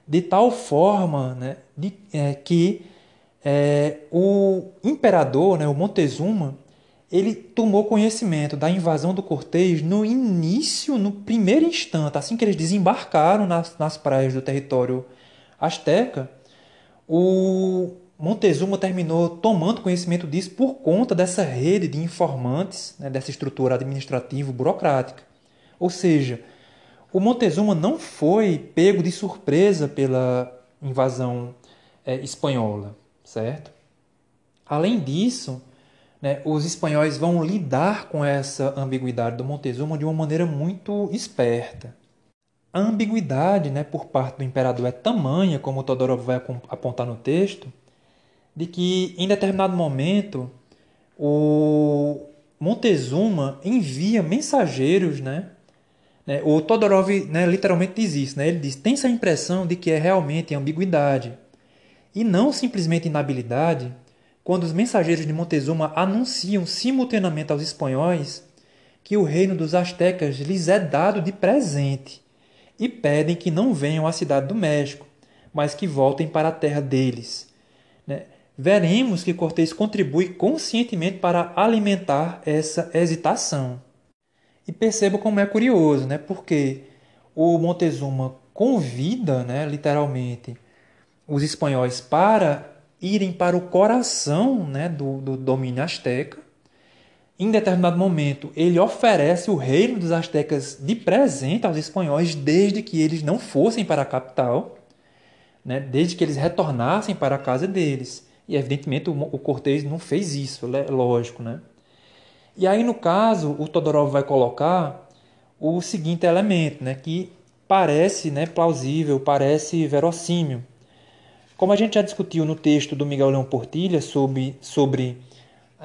de tal forma né, de, é, que é, o imperador, né, o Montezuma, ele tomou conhecimento da invasão do Cortês no início, no primeiro instante, assim que eles desembarcaram nas, nas praias do território asteca, o Montezuma terminou tomando conhecimento disso por conta dessa rede de informantes, né, dessa estrutura administrativa burocrática. Ou seja, o Montezuma não foi pego de surpresa pela invasão é, espanhola, certo? Além disso, né, os espanhóis vão lidar com essa ambiguidade do Montezuma de uma maneira muito esperta. A ambiguidade né, por parte do imperador é tamanha, como Todorov vai apontar no texto, de que em determinado momento o Montezuma envia mensageiros, né? Né o Todorov né, literalmente diz isso, né? ele diz, tem essa impressão de que é realmente ambiguidade e não simplesmente inabilidade, quando os mensageiros de Montezuma anunciam simultaneamente aos espanhóis que o reino dos astecas lhes é dado de presente e pedem que não venham à cidade do México, mas que voltem para a terra deles. Né? Veremos que Cortés contribui conscientemente para alimentar essa hesitação. E perceba como é curioso, né? porque o Montezuma convida, né, literalmente, os espanhóis para irem para o coração né, do, do domínio asteca. Em determinado momento, ele oferece o reino dos astecas de presente aos espanhóis, desde que eles não fossem para a capital, né, desde que eles retornassem para a casa deles. E, evidentemente, o, o não fez isso, lógico. Né? E aí, no caso, o Todorov vai colocar o seguinte elemento, né, que parece né, plausível, parece verossímil. Como a gente já discutiu no texto do Miguel Leão Portilha sobre, sobre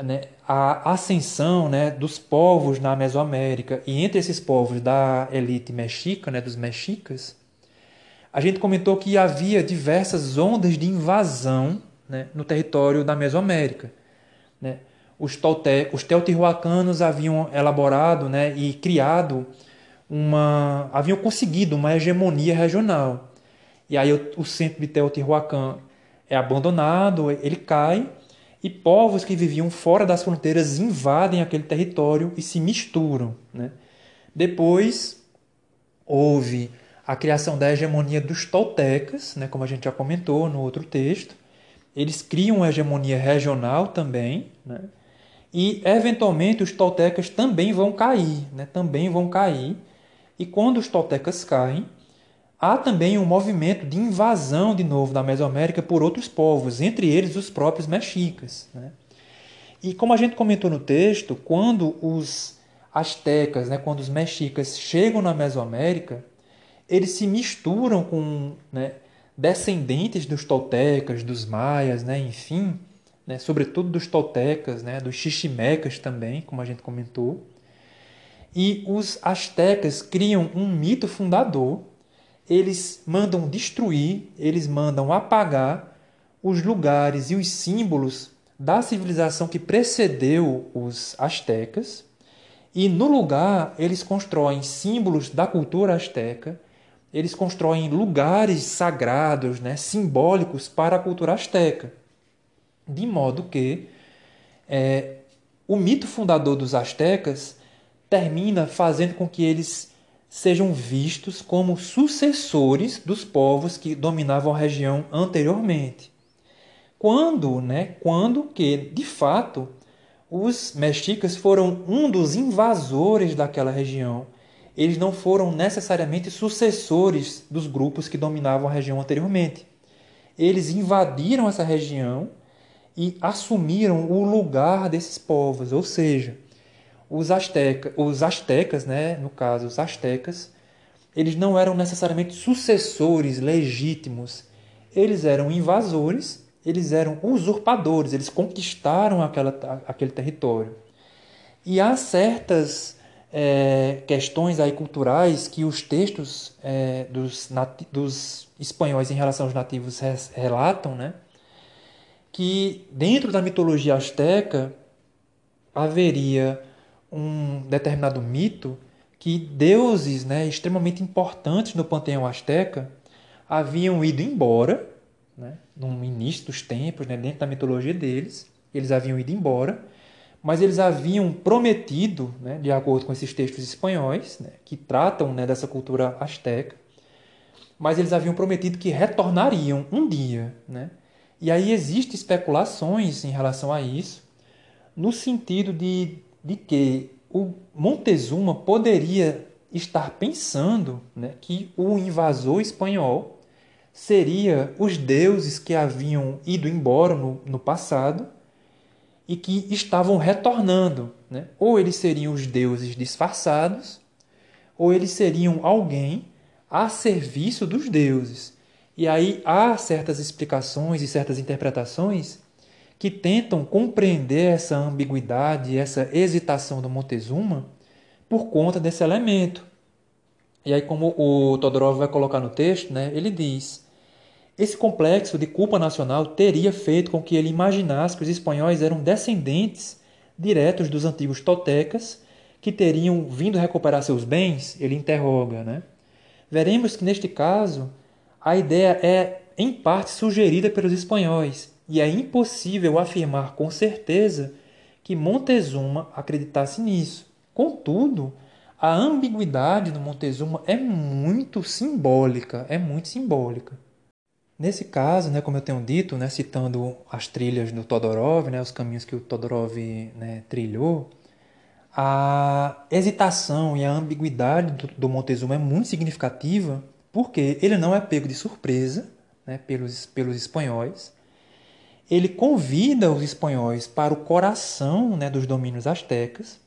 né, a ascensão né, dos povos na Mesoamérica e entre esses povos da elite mexica, né, dos mexicas, a gente comentou que havia diversas ondas de invasão né, no território da Mesoamérica. Os, Tolte, os teotihuacanos haviam elaborado né, e criado uma. haviam conseguido uma hegemonia regional. E aí o, o centro de Teotihuacan é abandonado, ele cai, e povos que viviam fora das fronteiras invadem aquele território e se misturam. Né? Depois houve a criação da hegemonia dos toltecas, né, como a gente já comentou no outro texto. Eles criam uma hegemonia regional também, né? E eventualmente os toltecas também vão cair, né? também vão cair. E quando os toltecas caem, Há também um movimento de invasão de novo da Mesoamérica por outros povos, entre eles os próprios mexicas. Né? E como a gente comentou no texto, quando os astecas, né, quando os mexicas chegam na Mesoamérica, eles se misturam com né, descendentes dos toltecas, dos maias, né, enfim, né, sobretudo dos toltecas, né, dos xiximecas também, como a gente comentou. E os astecas criam um mito fundador. Eles mandam destruir, eles mandam apagar os lugares e os símbolos da civilização que precedeu os astecas, e no lugar eles constroem símbolos da cultura asteca, eles constroem lugares sagrados, né, simbólicos para a cultura asteca, de modo que é, o mito fundador dos astecas termina fazendo com que eles sejam vistos como sucessores dos povos que dominavam a região anteriormente. Quando, né, quando que, de fato, os mexicas foram um dos invasores daquela região. Eles não foram necessariamente sucessores dos grupos que dominavam a região anteriormente. Eles invadiram essa região e assumiram o lugar desses povos, ou seja, os, asteca, os astecas, né, no caso, os astecas, eles não eram necessariamente sucessores legítimos. Eles eram invasores, eles eram usurpadores, eles conquistaram aquela, aquele território. E há certas é, questões aí culturais que os textos é, dos, dos espanhóis em relação aos nativos relatam, né? Que dentro da mitologia asteca haveria um determinado mito que deuses né, extremamente importantes no panteão asteca haviam ido embora, né, no início dos tempos, né, dentro da mitologia deles, eles haviam ido embora, mas eles haviam prometido, né, de acordo com esses textos espanhóis, né, que tratam né, dessa cultura asteca, mas eles haviam prometido que retornariam um dia. Né? E aí existem especulações em relação a isso, no sentido de de que o Montezuma poderia estar pensando né, que o invasor espanhol seria os deuses que haviam ido embora no, no passado e que estavam retornando. Né? Ou eles seriam os deuses disfarçados, ou eles seriam alguém a serviço dos deuses. E aí há certas explicações e certas interpretações que tentam compreender essa ambiguidade, essa hesitação do Montezuma por conta desse elemento. E aí, como o Todorov vai colocar no texto, né, ele diz: esse complexo de culpa nacional teria feito com que ele imaginasse que os espanhóis eram descendentes diretos dos antigos totecas que teriam vindo recuperar seus bens? Ele interroga, né? Veremos que neste caso a ideia é em parte sugerida pelos espanhóis e é impossível afirmar com certeza que Montezuma acreditasse nisso. Contudo, a ambiguidade do Montezuma é muito simbólica, é muito simbólica. Nesse caso, né, como eu tenho dito, né, citando as trilhas do Todorov, né, os caminhos que o Todorov né, trilhou, a hesitação e a ambiguidade do, do Montezuma é muito significativa porque ele não é pego de surpresa né, pelos, pelos espanhóis. Ele convida os espanhóis para o coração né, dos domínios astecas,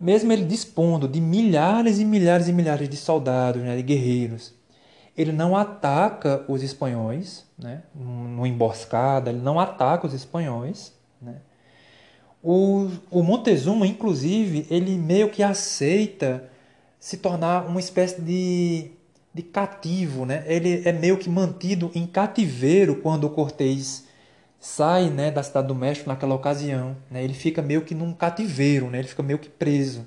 mesmo ele dispondo de milhares e milhares e milhares de soldados, né, de guerreiros. Ele não ataca os espanhóis, né, no emboscada, ele não ataca os espanhóis. Né. O, o Montezuma, inclusive, ele meio que aceita se tornar uma espécie de de cativo, né? Ele é meio que mantido em cativeiro quando o Cortês sai, né, da cidade do México naquela ocasião, né? Ele fica meio que num cativeiro, né? Ele fica meio que preso.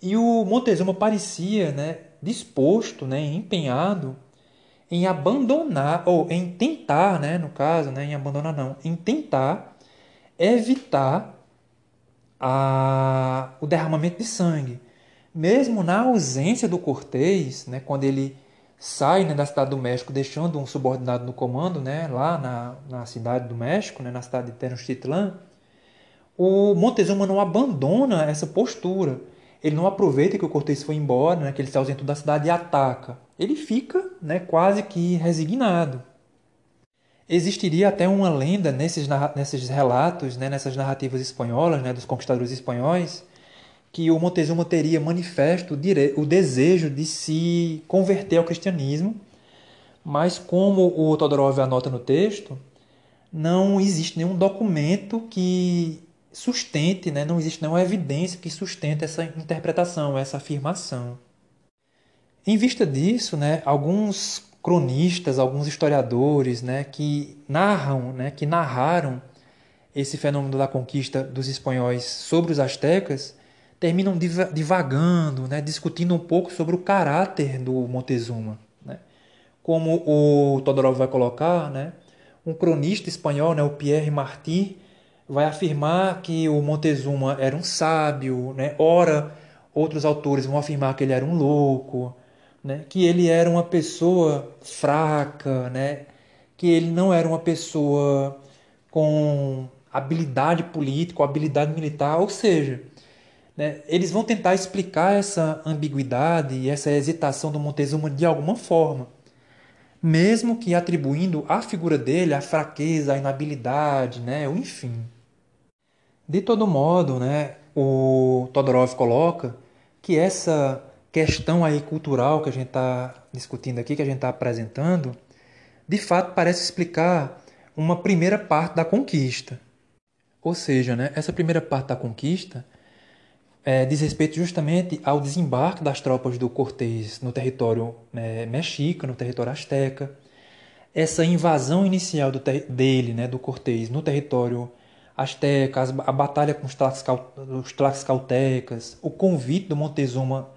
E o Montezuma parecia, né, disposto, né, empenhado em abandonar ou em tentar, né, no caso, né, em abandonar não, em tentar evitar a, o derramamento de sangue mesmo na ausência do Cortês, né, quando ele sai né, da cidade do México, deixando um subordinado no comando, né, lá na, na cidade do México, né, na cidade de Tenochtitlan, o Montezuma não abandona essa postura. Ele não aproveita que o Cortês foi embora, né, que ele se ausentou da cidade e ataca. Ele fica né, quase que resignado. Existiria até uma lenda nesses, nesses relatos, né, nessas narrativas espanholas, né, dos conquistadores espanhóis, que o Montezuma teria manifesto o desejo de se converter ao cristianismo, mas como o Todorov anota no texto, não existe nenhum documento que sustente, né? não existe nenhuma evidência que sustente essa interpretação, essa afirmação. Em vista disso, né, alguns cronistas, alguns historiadores né, que narram, né, que narraram esse fenômeno da conquista dos espanhóis sobre os astecas, terminam divagando, né, discutindo um pouco sobre o caráter do Montezuma. Né? Como o Todorov vai colocar, né, um cronista espanhol, né, o Pierre Martí, vai afirmar que o Montezuma era um sábio, né? ora outros autores vão afirmar que ele era um louco, né? que ele era uma pessoa fraca, né? que ele não era uma pessoa com habilidade política, habilidade militar, ou seja, né, eles vão tentar explicar essa ambiguidade e essa hesitação do Montezuma de alguma forma, mesmo que atribuindo à figura dele a fraqueza, a inabilidade, né, ou enfim. De todo modo, né, o Todorov coloca que essa questão aí cultural que a gente está discutindo aqui, que a gente está apresentando, de fato parece explicar uma primeira parte da conquista. Ou seja, né, essa primeira parte da conquista é, diz respeito justamente ao desembarque das tropas do Cortés no território é, mexica, no território asteca, essa invasão inicial dele, né, do Cortés, no território asteca, a batalha com os tlaxcaltecas, o convite do Montezuma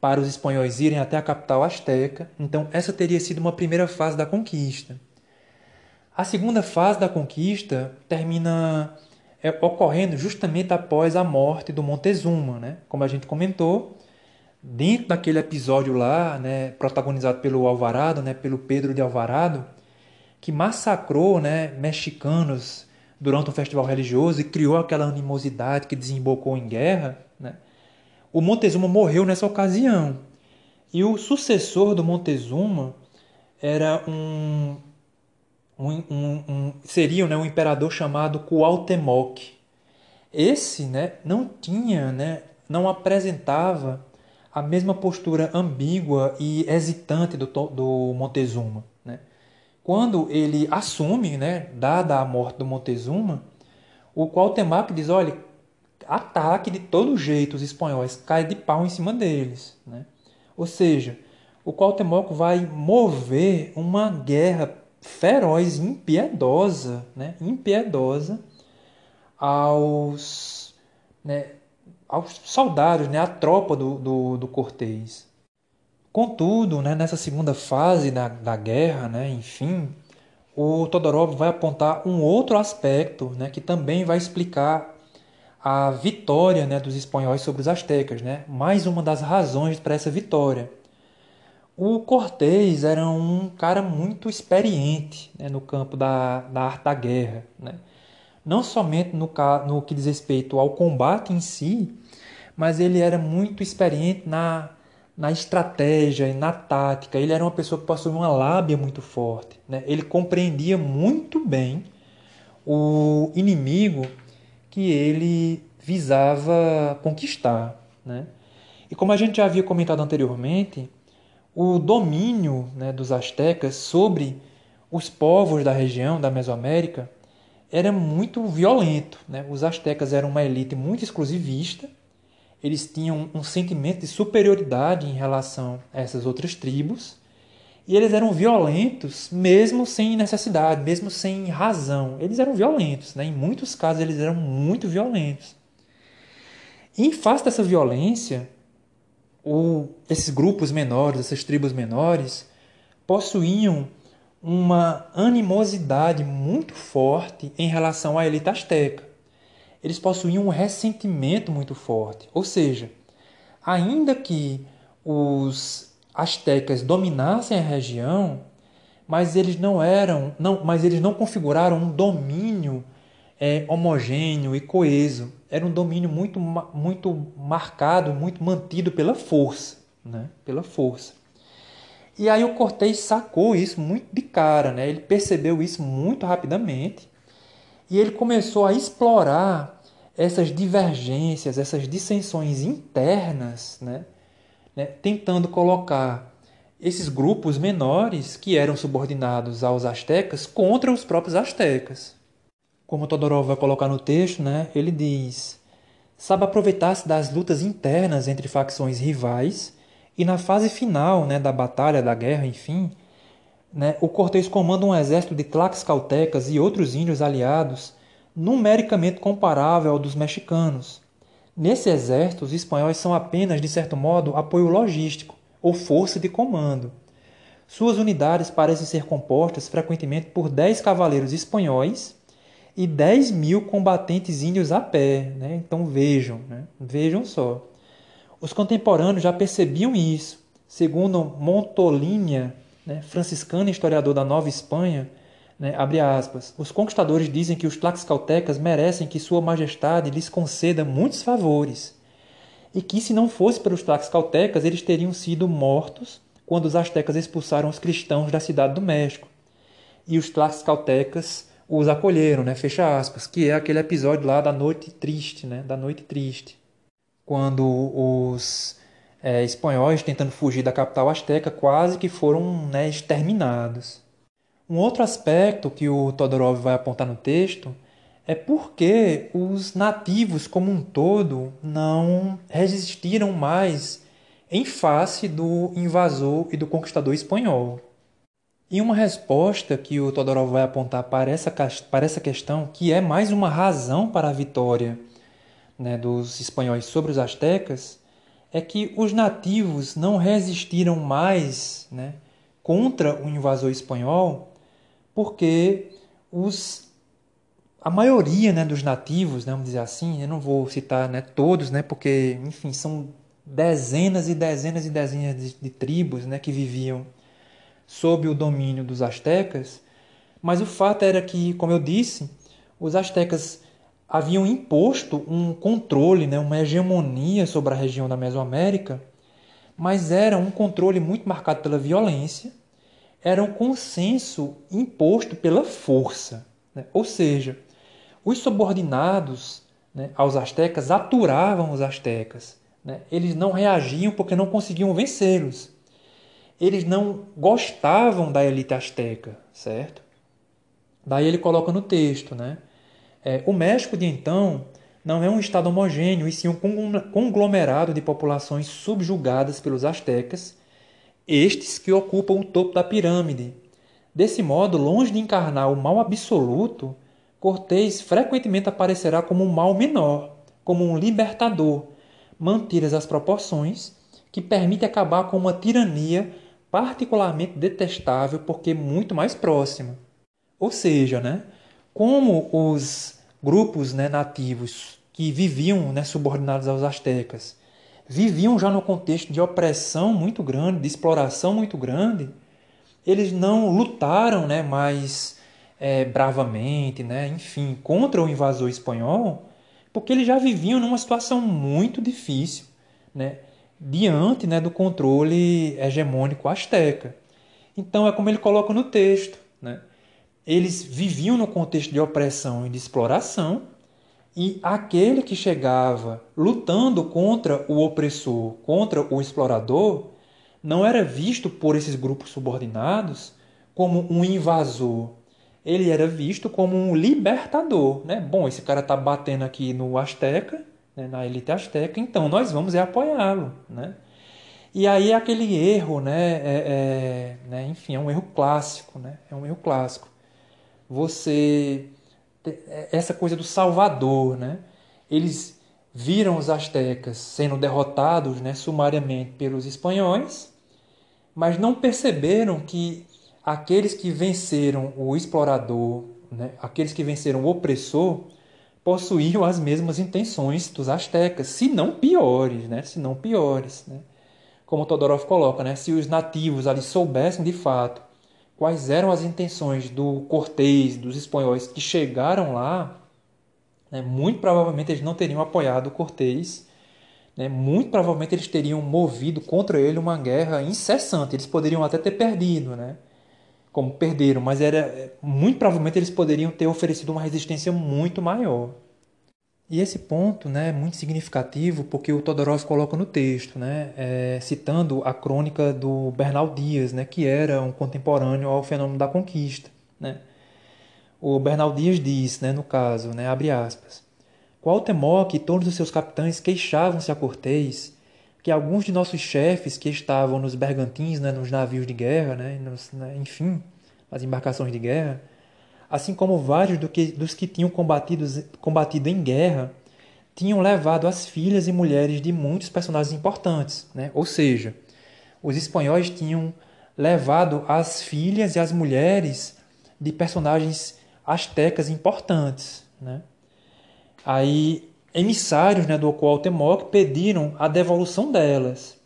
para os espanhóis irem até a capital asteca. Então, essa teria sido uma primeira fase da conquista. A segunda fase da conquista termina é, ocorrendo justamente após a morte do Montezuma, né? Como a gente comentou, dentro daquele episódio lá, né, protagonizado pelo Alvarado, né, pelo Pedro de Alvarado, que massacrou, né, mexicanos durante um festival religioso e criou aquela animosidade que desembocou em guerra, né? O Montezuma morreu nessa ocasião. E o sucessor do Montezuma era um um, um, um, seria né, um imperador chamado Cuauhtemoc. esse né, não tinha, né, não apresentava a mesma postura ambígua e hesitante do, do Montezuma. Né? Quando ele assume, né, dada a morte do Montezuma, o Cuauhtémoc diz, olha, ataque de todo jeito os espanhóis, cai de pau em cima deles. Né? Ou seja, o Cuauhtémoc vai mover uma guerra feroz, impiedosa, né? impiedosa aos, né? aos soldados, né? à tropa do, do, do Cortês. Contudo, né? nessa segunda fase da, da guerra, né? enfim, o Todorov vai apontar um outro aspecto né? que também vai explicar a vitória né? dos espanhóis sobre os astecas. Né? Mais uma das razões para essa vitória. O Cortês era um cara muito experiente né? no campo da, da arte da guerra. Né? Não somente no, no que diz respeito ao combate em si, mas ele era muito experiente na, na estratégia e na tática. Ele era uma pessoa que possuía uma lábia muito forte. Né? Ele compreendia muito bem o inimigo que ele visava conquistar. Né? E como a gente já havia comentado anteriormente, o domínio né, dos astecas sobre os povos da região da Mesoamérica era muito violento. Né? Os astecas eram uma elite muito exclusivista eles tinham um sentimento de superioridade em relação a essas outras tribos, e eles eram violentos mesmo sem necessidade, mesmo sem razão. Eles eram violentos, né? em muitos casos eles eram muito violentos. E em face dessa violência, o, esses grupos menores, essas tribos menores, possuíam uma animosidade muito forte em relação à elite asteca eles possuíam um ressentimento muito forte. Ou seja, ainda que os astecas dominassem a região, mas eles não eram, não, mas eles não configuraram um domínio é, homogêneo e coeso. Era um domínio muito, muito marcado, muito mantido pela força, né? Pela força. E aí o Cortês sacou isso muito de cara, né? Ele percebeu isso muito rapidamente e ele começou a explorar essas divergências, essas dissensões internas, né, né, tentando colocar esses grupos menores que eram subordinados aos astecas contra os próprios astecas. Como Todorov vai colocar no texto, né, ele diz: sabe aproveitar-se das lutas internas entre facções rivais e na fase final né, da batalha, da guerra, enfim, né, o Cortês comanda um exército de tlaxcaltecas e outros índios aliados numericamente comparável ao dos mexicanos. Nesse exército, os espanhóis são apenas, de certo modo, apoio logístico ou força de comando. Suas unidades parecem ser compostas frequentemente por 10 cavaleiros espanhóis e 10 mil combatentes índios a pé. Né? Então vejam, né? vejam só. Os contemporâneos já percebiam isso. Segundo Montolinia, né, franciscano historiador da Nova Espanha, né, abre aspas, os conquistadores dizem que os tlaxcaltecas merecem que Sua Majestade lhes conceda muitos favores, e que se não fosse pelos tlaxcaltecas eles teriam sido mortos quando os astecas expulsaram os cristãos da cidade do México. E os tlaxcaltecas os acolheram, né, fecha aspas, que é aquele episódio lá da noite triste, né, da noite triste, quando os é, espanhóis tentando fugir da capital asteca quase que foram né, exterminados. Um outro aspecto que o Todorov vai apontar no texto é porque os nativos como um todo não resistiram mais em face do invasor e do conquistador espanhol. E uma resposta que o Todorov vai apontar para essa, para essa questão, que é mais uma razão para a vitória né, dos espanhóis sobre os astecas, é que os nativos não resistiram mais né, contra o invasor espanhol porque os, a maioria né, dos nativos, né, vamos dizer assim, eu não vou citar né, todos, né, porque, enfim, são dezenas e dezenas e dezenas de, de tribos né, que viviam sob o domínio dos astecas, mas o fato era que, como eu disse, os astecas haviam imposto um controle, né, uma hegemonia sobre a região da Mesoamérica, mas era um controle muito marcado pela violência era um consenso imposto pela força. Né? Ou seja, os subordinados né, aos astecas aturavam os astecas. Né? Eles não reagiam porque não conseguiam vencê-los. Eles não gostavam da elite asteca, certo? Daí ele coloca no texto, né? É, o México de então não é um estado homogêneo, e sim um conglomerado de populações subjugadas pelos astecas, estes que ocupam o topo da pirâmide. Desse modo, longe de encarnar o mal absoluto, Cortês frequentemente aparecerá como um mal menor, como um libertador, mantidas as proporções, que permite acabar com uma tirania particularmente detestável porque muito mais próxima. Ou seja, né, como os grupos né, nativos que viviam né, subordinados aos astecas viviam já no contexto de opressão muito grande, de exploração muito grande, eles não lutaram né, mais é, bravamente, né, enfim, contra o invasor espanhol, porque eles já viviam numa situação muito difícil, né, diante né, do controle hegemônico asteca. Então é como ele coloca no texto, né? Eles viviam no contexto de opressão e de exploração, e aquele que chegava lutando contra o opressor, contra o explorador, não era visto por esses grupos subordinados como um invasor. Ele era visto como um libertador. Né? Bom, esse cara está batendo aqui no Azteca, né, na elite Azteca, então nós vamos é apoiá-lo. Né? E aí aquele erro, né, é, é, né, enfim, é um erro clássico. Né? É um erro clássico. Você é, essa coisa do Salvador, né? Eles viram os astecas sendo derrotados, né, sumariamente pelos espanhóis, mas não perceberam que aqueles que venceram o explorador, né, aqueles que venceram o opressor, possuíam as mesmas intenções dos astecas, se não piores, né, se não piores, né? Como Todorov coloca, né, se os nativos ali soubessem de fato quais eram as intenções do Cortês, dos espanhóis que chegaram lá, né, muito provavelmente eles não teriam apoiado o Cortês, né, muito provavelmente eles teriam movido contra ele uma guerra incessante. Eles poderiam até ter perdido, né, como perderam, mas era muito provavelmente eles poderiam ter oferecido uma resistência muito maior. E esse ponto né, é muito significativo porque o Todorov coloca no texto, né, é, citando a crônica do Bernal Dias, né, que era um contemporâneo ao fenômeno da conquista. Né. O Bernal Dias diz, né, no caso, né, abre aspas, Qualtemoc e todos os seus capitães queixavam-se a Cortês que alguns de nossos chefes que estavam nos bergantins, né, nos navios de guerra, né, nos, né, enfim, as embarcações de guerra, assim como vários do que, dos que tinham combatido, combatido em guerra, tinham levado as filhas e mulheres de muitos personagens importantes. Né? Ou seja, os espanhóis tinham levado as filhas e as mulheres de personagens astecas importantes. Né? Aí, emissários né, do Cuauhtémoc pediram a devolução delas.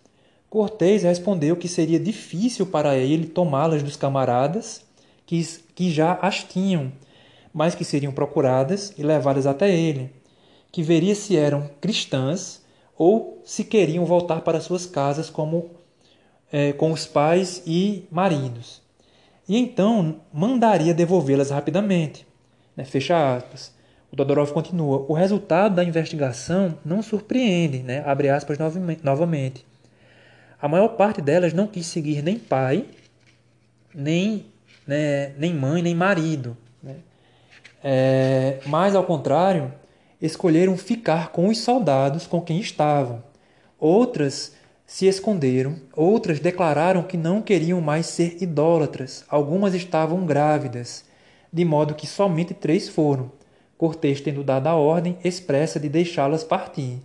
Cortés respondeu que seria difícil para ele tomá-las dos camaradas que, que já as tinham, mas que seriam procuradas e levadas até ele, que veria se eram cristãs ou se queriam voltar para suas casas como é, com os pais e maridos. E então mandaria devolvê-las rapidamente. Né? Fecha aspas. O Todorov continua. O resultado da investigação não surpreende, né? abre aspas novamente. A maior parte delas não quis seguir nem pai, nem né, nem mãe, nem marido. Né? É, mas, ao contrário, escolheram ficar com os soldados com quem estavam. Outras se esconderam, outras declararam que não queriam mais ser idólatras, algumas estavam grávidas, de modo que somente três foram, Cortês tendo dado a ordem expressa de deixá-las partir.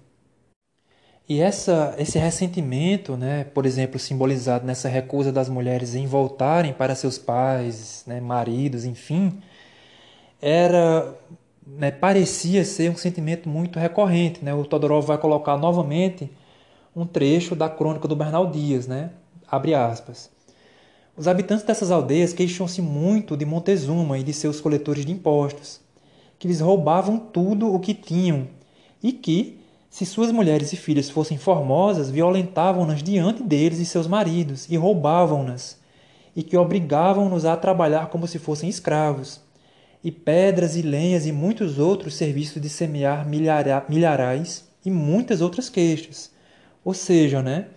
E essa, esse ressentimento, né, por exemplo, simbolizado nessa recusa das mulheres em voltarem para seus pais, né, maridos, enfim, era né, parecia ser um sentimento muito recorrente. Né? O Todorov vai colocar novamente um trecho da crônica do Bernal Dias, né? abre aspas. Os habitantes dessas aldeias queixam-se muito de Montezuma e de seus coletores de impostos, que lhes roubavam tudo o que tinham e que, se suas mulheres e filhas fossem formosas, violentavam-nas diante deles e seus maridos, e roubavam-nas, e que obrigavam-nos a trabalhar como se fossem escravos. e pedras e lenhas e muitos outros serviços de semear milharais e muitas outras queixas. Ou seja, né,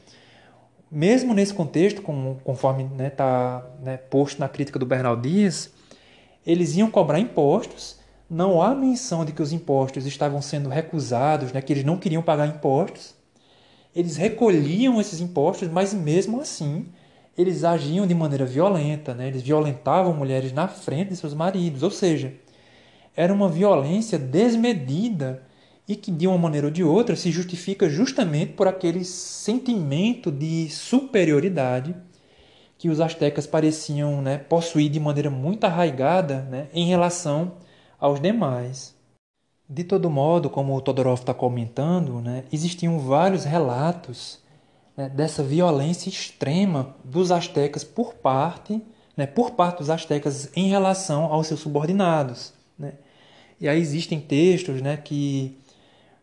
mesmo nesse contexto, conforme está né, tá, né, posto na crítica do Bernal Dias, eles iam cobrar impostos. Não há menção de que os impostos estavam sendo recusados, né, que eles não queriam pagar impostos. Eles recolhiam esses impostos, mas mesmo assim eles agiam de maneira violenta, né? eles violentavam mulheres na frente de seus maridos, ou seja, era uma violência desmedida e que de uma maneira ou de outra se justifica justamente por aquele sentimento de superioridade que os astecas pareciam né, possuir de maneira muito arraigada né, em relação aos demais. De todo modo, como o Todorov está comentando, né, existiam vários relatos né, dessa violência extrema dos astecas por parte, né, por parte dos astecas em relação aos seus subordinados. Né? E aí existem textos né, que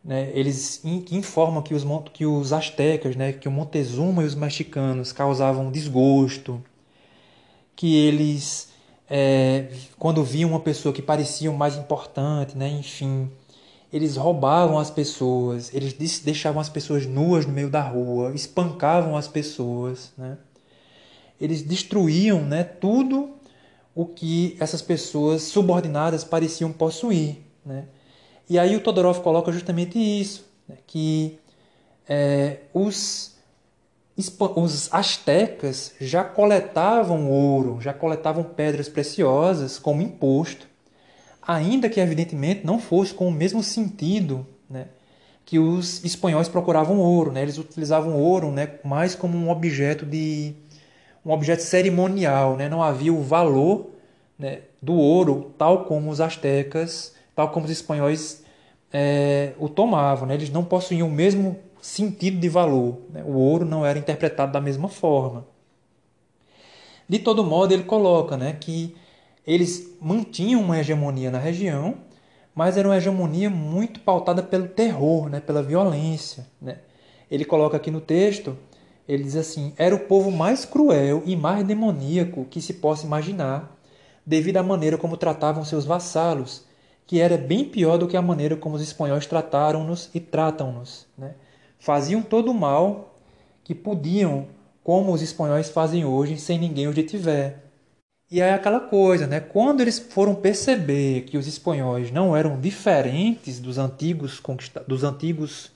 né, eles que informam que os, que os astecas, né, que o Montezuma e os mexicanos causavam desgosto, que eles, é, quando viam uma pessoa que parecia mais importante, né, enfim, eles roubavam as pessoas, eles deixavam as pessoas nuas no meio da rua, espancavam as pessoas, né? Eles destruíam, né, tudo o que essas pessoas subordinadas pareciam possuir, né? E aí o Todorov coloca justamente isso, né, que é, os, os astecas já coletavam ouro, já coletavam pedras preciosas como imposto, ainda que evidentemente não fosse com o mesmo sentido né, que os espanhóis procuravam ouro. Né? Eles utilizavam ouro né, mais como um objeto de um objeto cerimonial. Né? Não havia o valor né, do ouro tal como os astecas, tal como os espanhóis é, o tomavam. Né? Eles não possuíam o mesmo sentido de valor. Né? O ouro não era interpretado da mesma forma. De todo modo, ele coloca né, que eles mantinham uma hegemonia na região, mas era uma hegemonia muito pautada pelo terror, né, pela violência. Né? Ele coloca aqui no texto, ele diz assim: era o povo mais cruel e mais demoníaco que se possa imaginar, devido à maneira como tratavam seus vassalos, que era bem pior do que a maneira como os espanhóis trataram-nos e tratam-nos. Né? Faziam todo o mal que podiam, como os espanhóis fazem hoje, sem ninguém os detiver. E aí aquela coisa, né? Quando eles foram perceber que os espanhóis não eram diferentes dos antigos dos antigos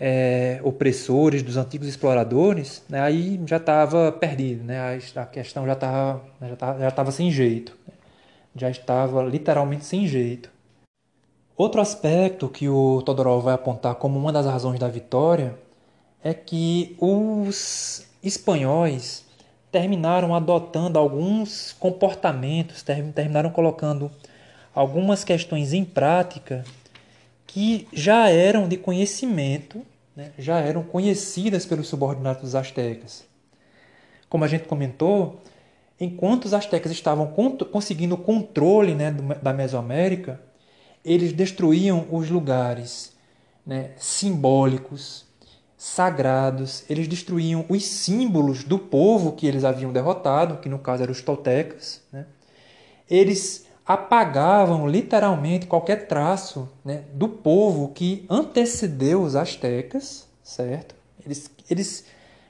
é, opressores, dos antigos exploradores, né? aí já estava perdido, né? A questão já estava já estava, já estava sem jeito, né? já estava literalmente sem jeito. Outro aspecto que o Todorov vai apontar como uma das razões da vitória é que os espanhóis terminaram adotando alguns comportamentos, terminaram colocando algumas questões em prática que já eram de conhecimento, né, já eram conhecidas pelos subordinados dos astecas. Como a gente comentou, enquanto os astecas estavam conseguindo o controle né, da Mesoamérica, eles destruíam os lugares né, simbólicos, sagrados, eles destruíam os símbolos do povo que eles haviam derrotado, que no caso eram os toltecas. Né? Eles apagavam literalmente qualquer traço né, do povo que antecedeu os astecas, certo? Eles, eles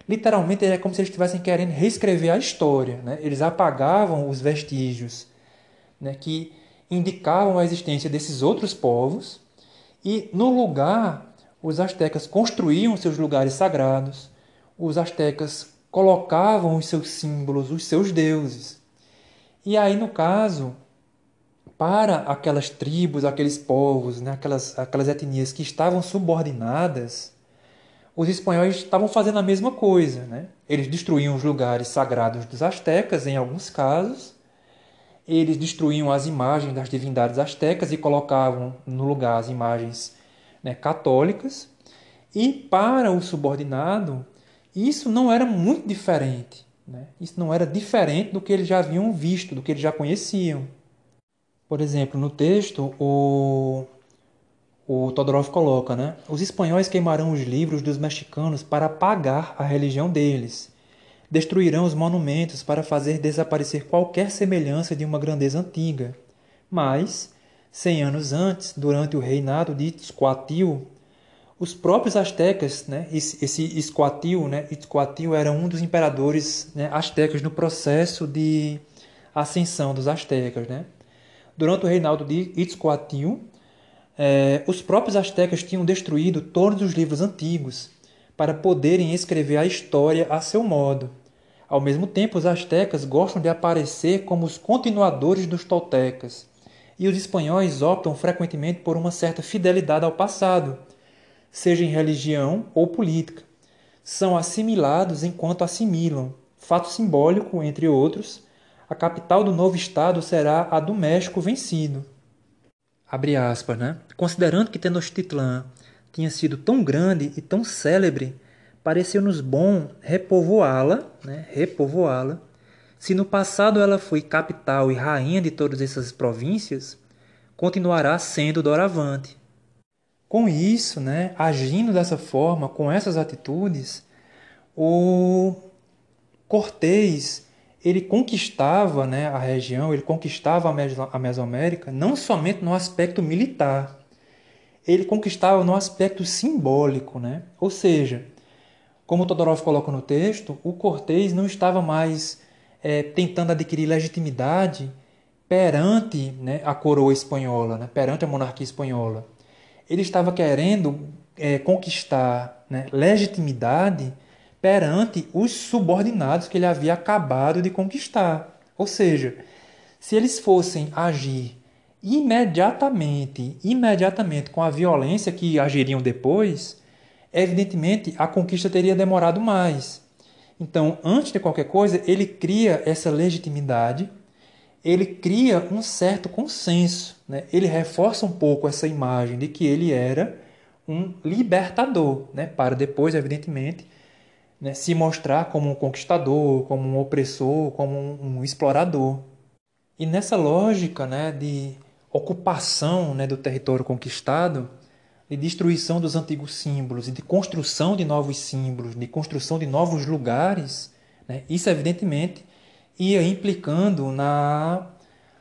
literalmente é como se eles estivessem querendo reescrever a história. Né? Eles apagavam os vestígios né, que indicavam a existência desses outros povos e no lugar os astecas construíam seus lugares sagrados, os astecas colocavam os seus símbolos, os seus deuses. E aí, no caso, para aquelas tribos, aqueles povos, né, aquelas, aquelas etnias que estavam subordinadas, os espanhóis estavam fazendo a mesma coisa. Né? Eles destruíam os lugares sagrados dos astecas, em alguns casos. Eles destruíam as imagens das divindades astecas e colocavam no lugar as imagens né, católicas, e para o subordinado, isso não era muito diferente. Né? Isso não era diferente do que eles já haviam visto, do que eles já conheciam. Por exemplo, no texto, o, o Todorov coloca: né? os espanhóis queimarão os livros dos mexicanos para apagar a religião deles. Destruirão os monumentos para fazer desaparecer qualquer semelhança de uma grandeza antiga Mas, cem anos antes, durante o reinado de Itzcoatl, os próprios astecas, né, esse, Itzcoatl, né, era um dos imperadores né, astecas no processo de ascensão dos astecas. Né? Durante o reinado de Itzcoatl, eh, os próprios astecas tinham destruído todos os livros antigos para poderem escrever a história a seu modo. Ao mesmo tempo, os astecas gostam de aparecer como os continuadores dos toltecas, e os espanhóis optam frequentemente por uma certa fidelidade ao passado, seja em religião ou política. São assimilados enquanto assimilam. Fato simbólico, entre outros, a capital do novo estado será a do México vencido. Aspas, né? Considerando que Tenochtitlan tinha sido tão grande e tão célebre, pareceu-nos bom repovoá-la, né? repovoá-la. Se no passado ela foi capital e rainha de todas essas províncias, continuará sendo doravante. Com isso, né, agindo dessa forma, com essas atitudes, o Cortês ele conquistava né, a região, ele conquistava a Mesoamérica não somente no aspecto militar, ele conquistava no aspecto simbólico. Né? Ou seja, como Todorov coloca no texto, o Cortês não estava mais é, tentando adquirir legitimidade perante né, a coroa espanhola, né, perante a monarquia espanhola ele estava querendo é, conquistar né, legitimidade perante os subordinados que ele havia acabado de conquistar. Ou seja, se eles fossem agir imediatamente, imediatamente com a violência que agiriam depois, evidentemente a conquista teria demorado mais. Então, antes de qualquer coisa, ele cria essa legitimidade ele cria um certo consenso, né? ele reforça um pouco essa imagem de que ele era um libertador, né? para depois, evidentemente, né? se mostrar como um conquistador, como um opressor, como um, explorador. E nessa lógica né, de ocupação né, do território conquistado, de destruição dos antigos símbolos e de construção de novos símbolos, de construção de novos lugares, né, isso evidentemente ia implicando na,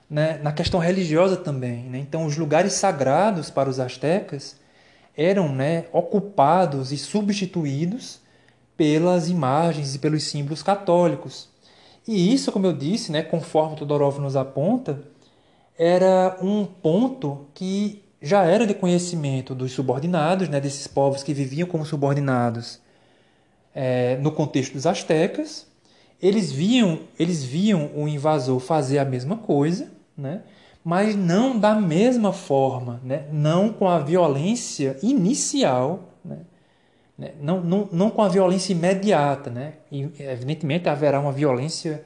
né, na questão religiosa também. Né? Então, os lugares sagrados para os astecas eram né, ocupados e substituídos pelas imagens e pelos símbolos católicos. E isso, como eu disse, né, conforme Todorov nos aponta, era um ponto que já era de conhecimento dos subordinados, né, desses povos que viviam como subordinados é, no contexto dos astecas, eles viam, eles viam o invasor fazer a mesma coisa, né? mas não da mesma forma, né? não com a violência inicial, né? né? Não, não, não com a violência imediata. Né? E, evidentemente haverá uma violência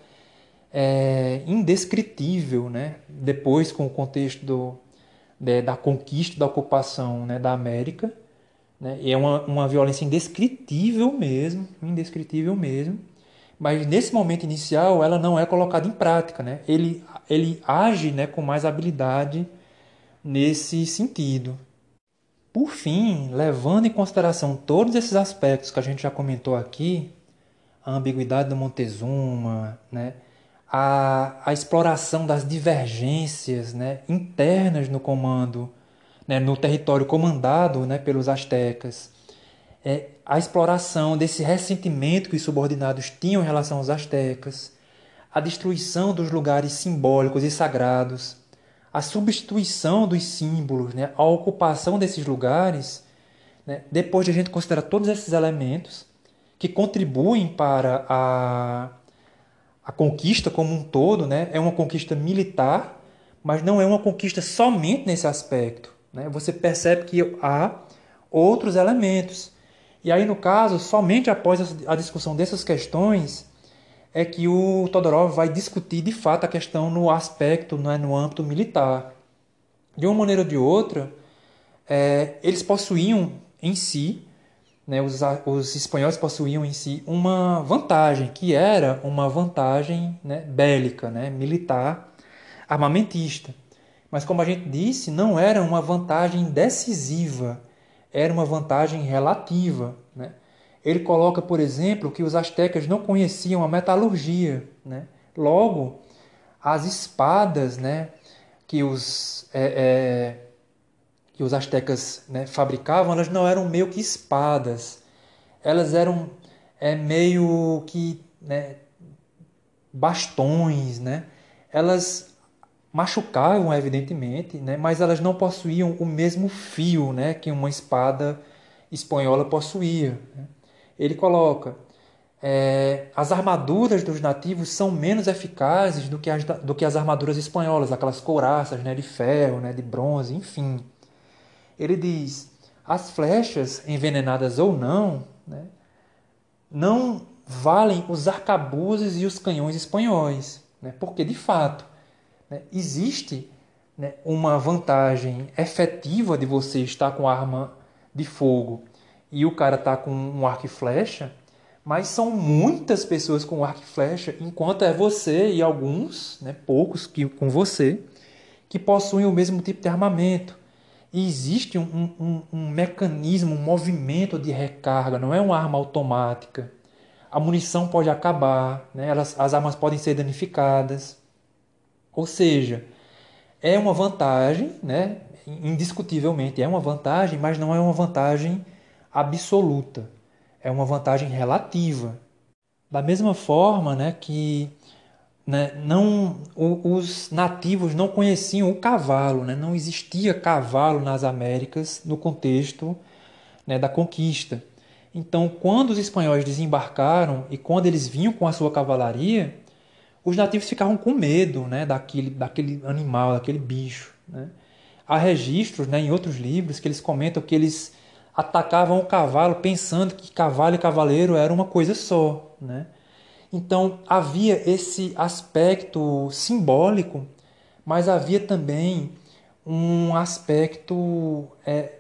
é, indescritível né? depois com o contexto do, de, da conquista, da ocupação né? da América. Né? E é uma, uma violência indescritível mesmo, indescritível mesmo mas nesse momento inicial ela não é colocada em prática, né? Ele, ele age né, com mais habilidade nesse sentido. Por fim, levando em consideração todos esses aspectos que a gente já comentou aqui, a ambiguidade do Montezuma, né, a, a exploração das divergências né, internas no comando, né, no território comandado né, pelos astecas, é, a exploração desse ressentimento que os subordinados tinham em relação aos astecas, a destruição dos lugares simbólicos e sagrados, a substituição dos símbolos, né, a ocupação desses lugares, né, depois de a gente considerar todos esses elementos que contribuem para a, a conquista como um todo, né, é uma conquista militar, mas não é uma conquista somente nesse aspecto. Né? Você percebe que há outros elementos e aí, no caso, somente após a discussão dessas questões é que o Todorov vai discutir de fato a questão no aspecto, né, no âmbito militar. De uma maneira ou de outra, é, eles possuíam em si, né, os, os espanhóis possuíam em si uma vantagem, que era uma vantagem né, bélica, né, militar, armamentista. Mas, como a gente disse, não era uma vantagem decisiva era uma vantagem relativa. Né? Ele coloca, por exemplo, que os astecas não conheciam a metalurgia. Né? Logo, as espadas né, que os, é, é, que os astecas né, fabricavam, elas não eram meio que espadas. Elas eram é, meio que né, bastões, né? Elas machucavam, evidentemente, né? mas elas não possuíam o mesmo fio né? que uma espada espanhola possuía. Né? Ele coloca: é, as armaduras dos nativos são menos eficazes do que as, do que as armaduras espanholas, aquelas couraças né? de ferro, né? de bronze, enfim. Ele diz: as flechas, envenenadas ou não, né? não valem os arcabuzes e os canhões espanhóis, né? porque de fato né, existe né, uma vantagem efetiva de você estar com arma de fogo e o cara tá com um arco e flecha, mas são muitas pessoas com arco e flecha, enquanto é você e alguns, né, poucos que com você, que possuem o mesmo tipo de armamento. Existe um, um, um mecanismo, um movimento de recarga, não é uma arma automática. A munição pode acabar, né? Elas, as armas podem ser danificadas. Ou seja, é uma vantagem, né? indiscutivelmente é uma vantagem, mas não é uma vantagem absoluta. É uma vantagem relativa. Da mesma forma né, que né, não, os nativos não conheciam o cavalo, né, não existia cavalo nas Américas no contexto né, da conquista. Então, quando os espanhóis desembarcaram e quando eles vinham com a sua cavalaria, os nativos ficavam com medo né, daquele, daquele animal, daquele bicho. Né? Há registros né, em outros livros que eles comentam que eles atacavam o cavalo pensando que cavalo e cavaleiro era uma coisa só. Né? Então havia esse aspecto simbólico, mas havia também um aspecto é,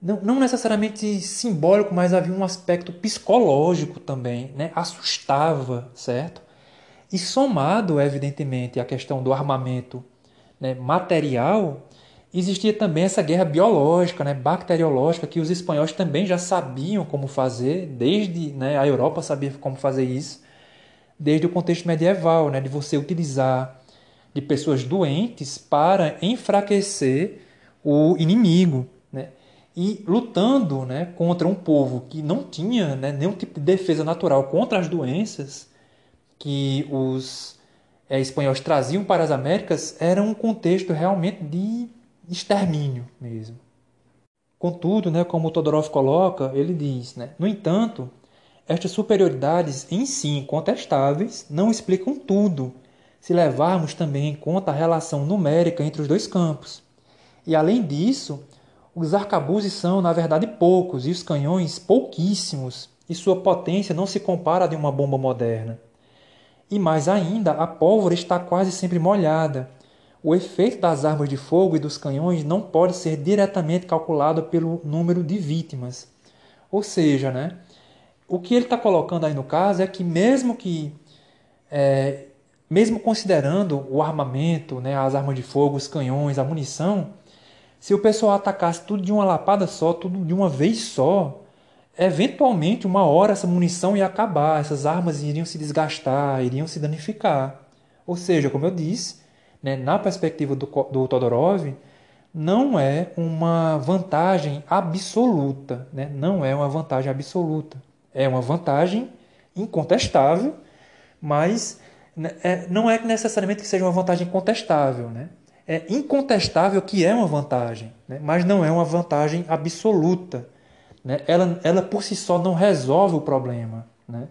não, não, necessariamente simbólico, mas havia um aspecto psicológico também, né? assustava, certo? E somado, evidentemente, à questão do armamento né, material, existia também essa guerra biológica, né, bacteriológica, que os espanhóis também já sabiam como fazer, desde né, a Europa sabia como fazer isso, desde o contexto medieval, né, de você utilizar de pessoas doentes para enfraquecer o inimigo. Né, e lutando né, contra um povo que não tinha né, nenhum tipo de defesa natural contra as doenças, que os é, espanhóis traziam para as Américas era um contexto realmente de extermínio mesmo. Contudo, né, como Todorov coloca, ele diz, né, no entanto, estas superioridades em si incontestáveis não explicam tudo, se levarmos também em conta a relação numérica entre os dois campos. E além disso, os arcabuzes são, na verdade, poucos e os canhões pouquíssimos, e sua potência não se compara a de uma bomba moderna. E mais ainda, a pólvora está quase sempre molhada. O efeito das armas de fogo e dos canhões não pode ser diretamente calculado pelo número de vítimas. Ou seja, né, o que ele está colocando aí no caso é que mesmo que é, mesmo considerando o armamento, né, as armas de fogo, os canhões, a munição, se o pessoal atacasse tudo de uma lapada só, tudo de uma vez só, eventualmente, uma hora, essa munição ia acabar, essas armas iriam se desgastar, iriam se danificar. Ou seja, como eu disse, né, na perspectiva do, do Todorov, não é uma vantagem absoluta. Né? Não é uma vantagem absoluta. É uma vantagem incontestável, mas né, é, não é necessariamente que seja uma vantagem contestável. Né? É incontestável que é uma vantagem, né? mas não é uma vantagem absoluta né? ela, ela por si só não resolve o problema. Né?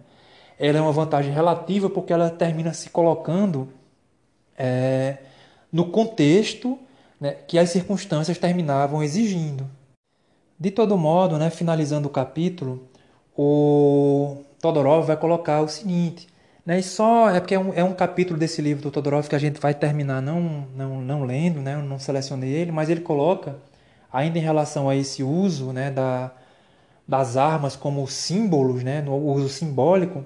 Ela é uma vantagem relativa porque ela termina se colocando é, no contexto né, que as circunstâncias terminavam exigindo. De todo modo, né, finalizando o capítulo, o Todorov vai colocar o seguinte, né, e só é porque é um, é um capítulo desse livro do Todorov que a gente vai terminar não, não, não lendo, né, eu não selecionei ele, mas ele coloca, ainda em relação a esse uso né, da, das armas como símbolos, né, no uso simbólico,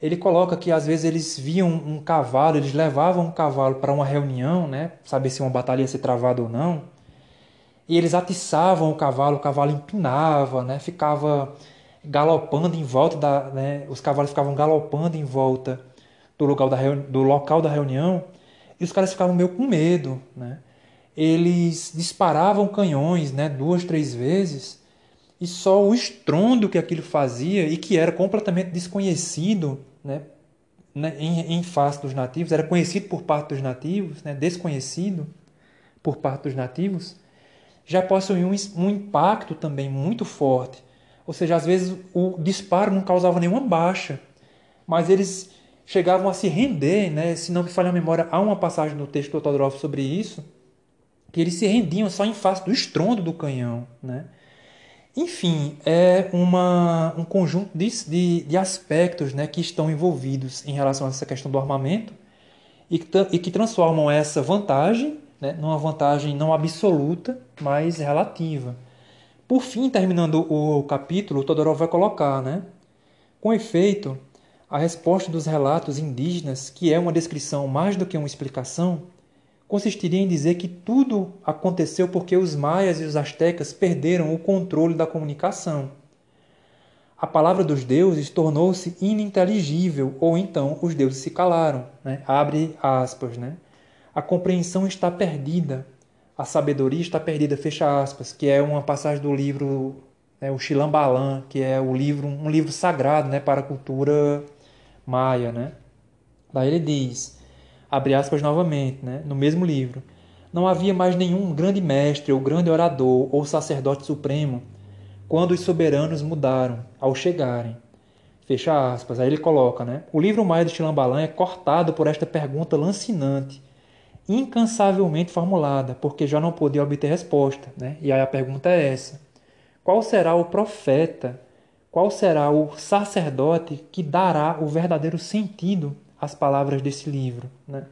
ele coloca que às vezes eles viam um cavalo, eles levavam um cavalo para uma reunião, né, saber se uma batalha ia ser travada ou não, e eles atiçavam o cavalo, o cavalo empinava, né, ficava galopando em volta da, né, os cavalos ficavam galopando em volta do local da, do local da reunião, e os caras ficavam meio com medo, né? Eles disparavam canhões, né, duas, três vezes, e só o estrondo que aquilo fazia e que era completamente desconhecido, né, né em, em face dos nativos, era conhecido por parte dos nativos, né, desconhecido por parte dos nativos, já possuía um, um impacto também muito forte. Ou seja, às vezes o disparo não causava nenhuma baixa, mas eles chegavam a se render, né? se não me falha a memória, há uma passagem no texto do Todorov sobre isso, que eles se rendiam só em face do estrondo do canhão. Né? Enfim, é uma, um conjunto de, de, de, aspectos né, que estão envolvidos em relação a essa questão do armamento e que, e que transformam essa vantagem né, numa vantagem não absoluta, mas relativa. Por fim, terminando o capítulo, Todorov vai colocar, né? Com efeito, a resposta dos relatos indígenas, que é uma descrição mais do que uma explicação, consistiria em dizer que tudo aconteceu porque os maias e os astecas perderam o controle da comunicação. A palavra dos deuses tornou-se ininteligível, ou então os deuses se calaram. Né? Abre aspas. Né? A compreensão está perdida, a sabedoria está perdida, fecha aspas, que é uma passagem do livro né, o Xilambalan, que é o livro, um livro sagrado né, para a cultura maia, né? Daí ele diz, abre aspas novamente, né, no mesmo livro, não havia mais nenhum grande mestre ou grande orador ou sacerdote supremo quando os soberanos mudaram ao chegarem. Fecha aspas. Aí ele coloca, né? O livro Maia de Chilambalan é cortado por esta pergunta lancinante, incansavelmente formulada, porque já não podia obter resposta, né? E aí a pergunta é essa: qual será o profeta qual será o sacerdote que dará o verdadeiro sentido às palavras desse livro. Né?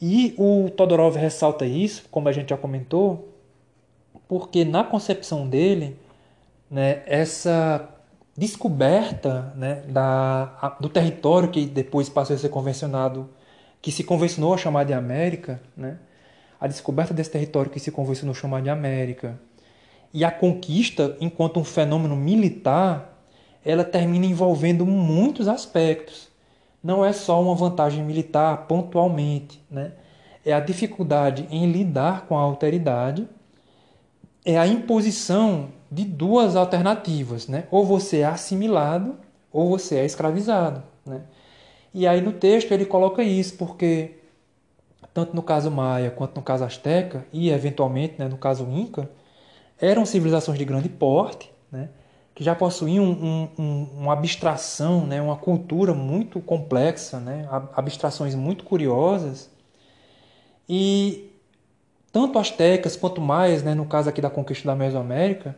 E o Todorov ressalta isso, como a gente já comentou, porque na concepção dele, né, essa descoberta né, da, do território que depois passou a ser convencionado, que se convencionou a chamar de América, né, a descoberta desse território que se convencionou a chamar de América, e a conquista, enquanto um fenômeno militar, ela termina envolvendo muitos aspectos. Não é só uma vantagem militar pontualmente, né? É a dificuldade em lidar com a alteridade, é a imposição de duas alternativas, né? Ou você é assimilado ou você é escravizado, né? E aí no texto ele coloca isso porque tanto no caso maia quanto no caso asteca e eventualmente né, no caso inca eram civilizações de grande porte, né, que já possuíam um, um, uma abstração, né, uma cultura muito complexa, né, abstrações muito curiosas. E tanto astecas quanto maias, né, no caso aqui da conquista da Mesoamérica,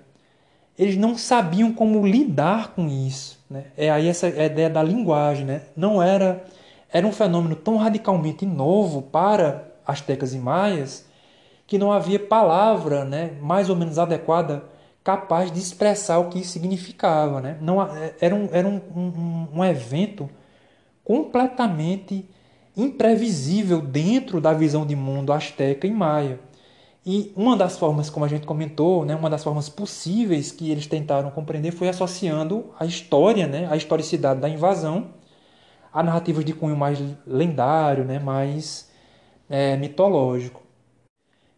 eles não sabiam como lidar com isso. Né? É aí essa ideia da linguagem. Né? Não era, era um fenômeno tão radicalmente novo para astecas e maias que não havia palavra né, mais ou menos adequada capaz de expressar o que isso significava. Né? Não, é, era um, era um, um, um evento completamente imprevisível dentro da visão de mundo asteca e maia. E uma das formas, como a gente comentou, né, uma das formas possíveis que eles tentaram compreender foi associando a história, né, a historicidade da invasão, a narrativas de cunho mais lendário, né, mais é, mitológico.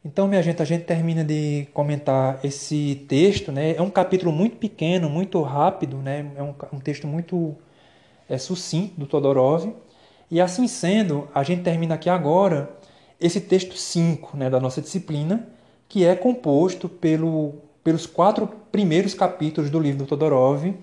Então, minha gente, a gente termina de comentar esse texto, né? É um capítulo muito pequeno, muito rápido, né? É um, um texto muito é, sucinto do Todorov. E assim sendo, a gente termina aqui agora esse texto 5 né, da nossa disciplina, que é composto pelo, pelos quatro primeiros capítulos do livro do Todorov,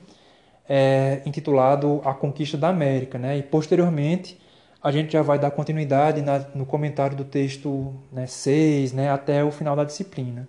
é, intitulado A Conquista da América. Né? E posteriormente a gente já vai dar continuidade na, no comentário do texto né, 6 né, até o final da disciplina.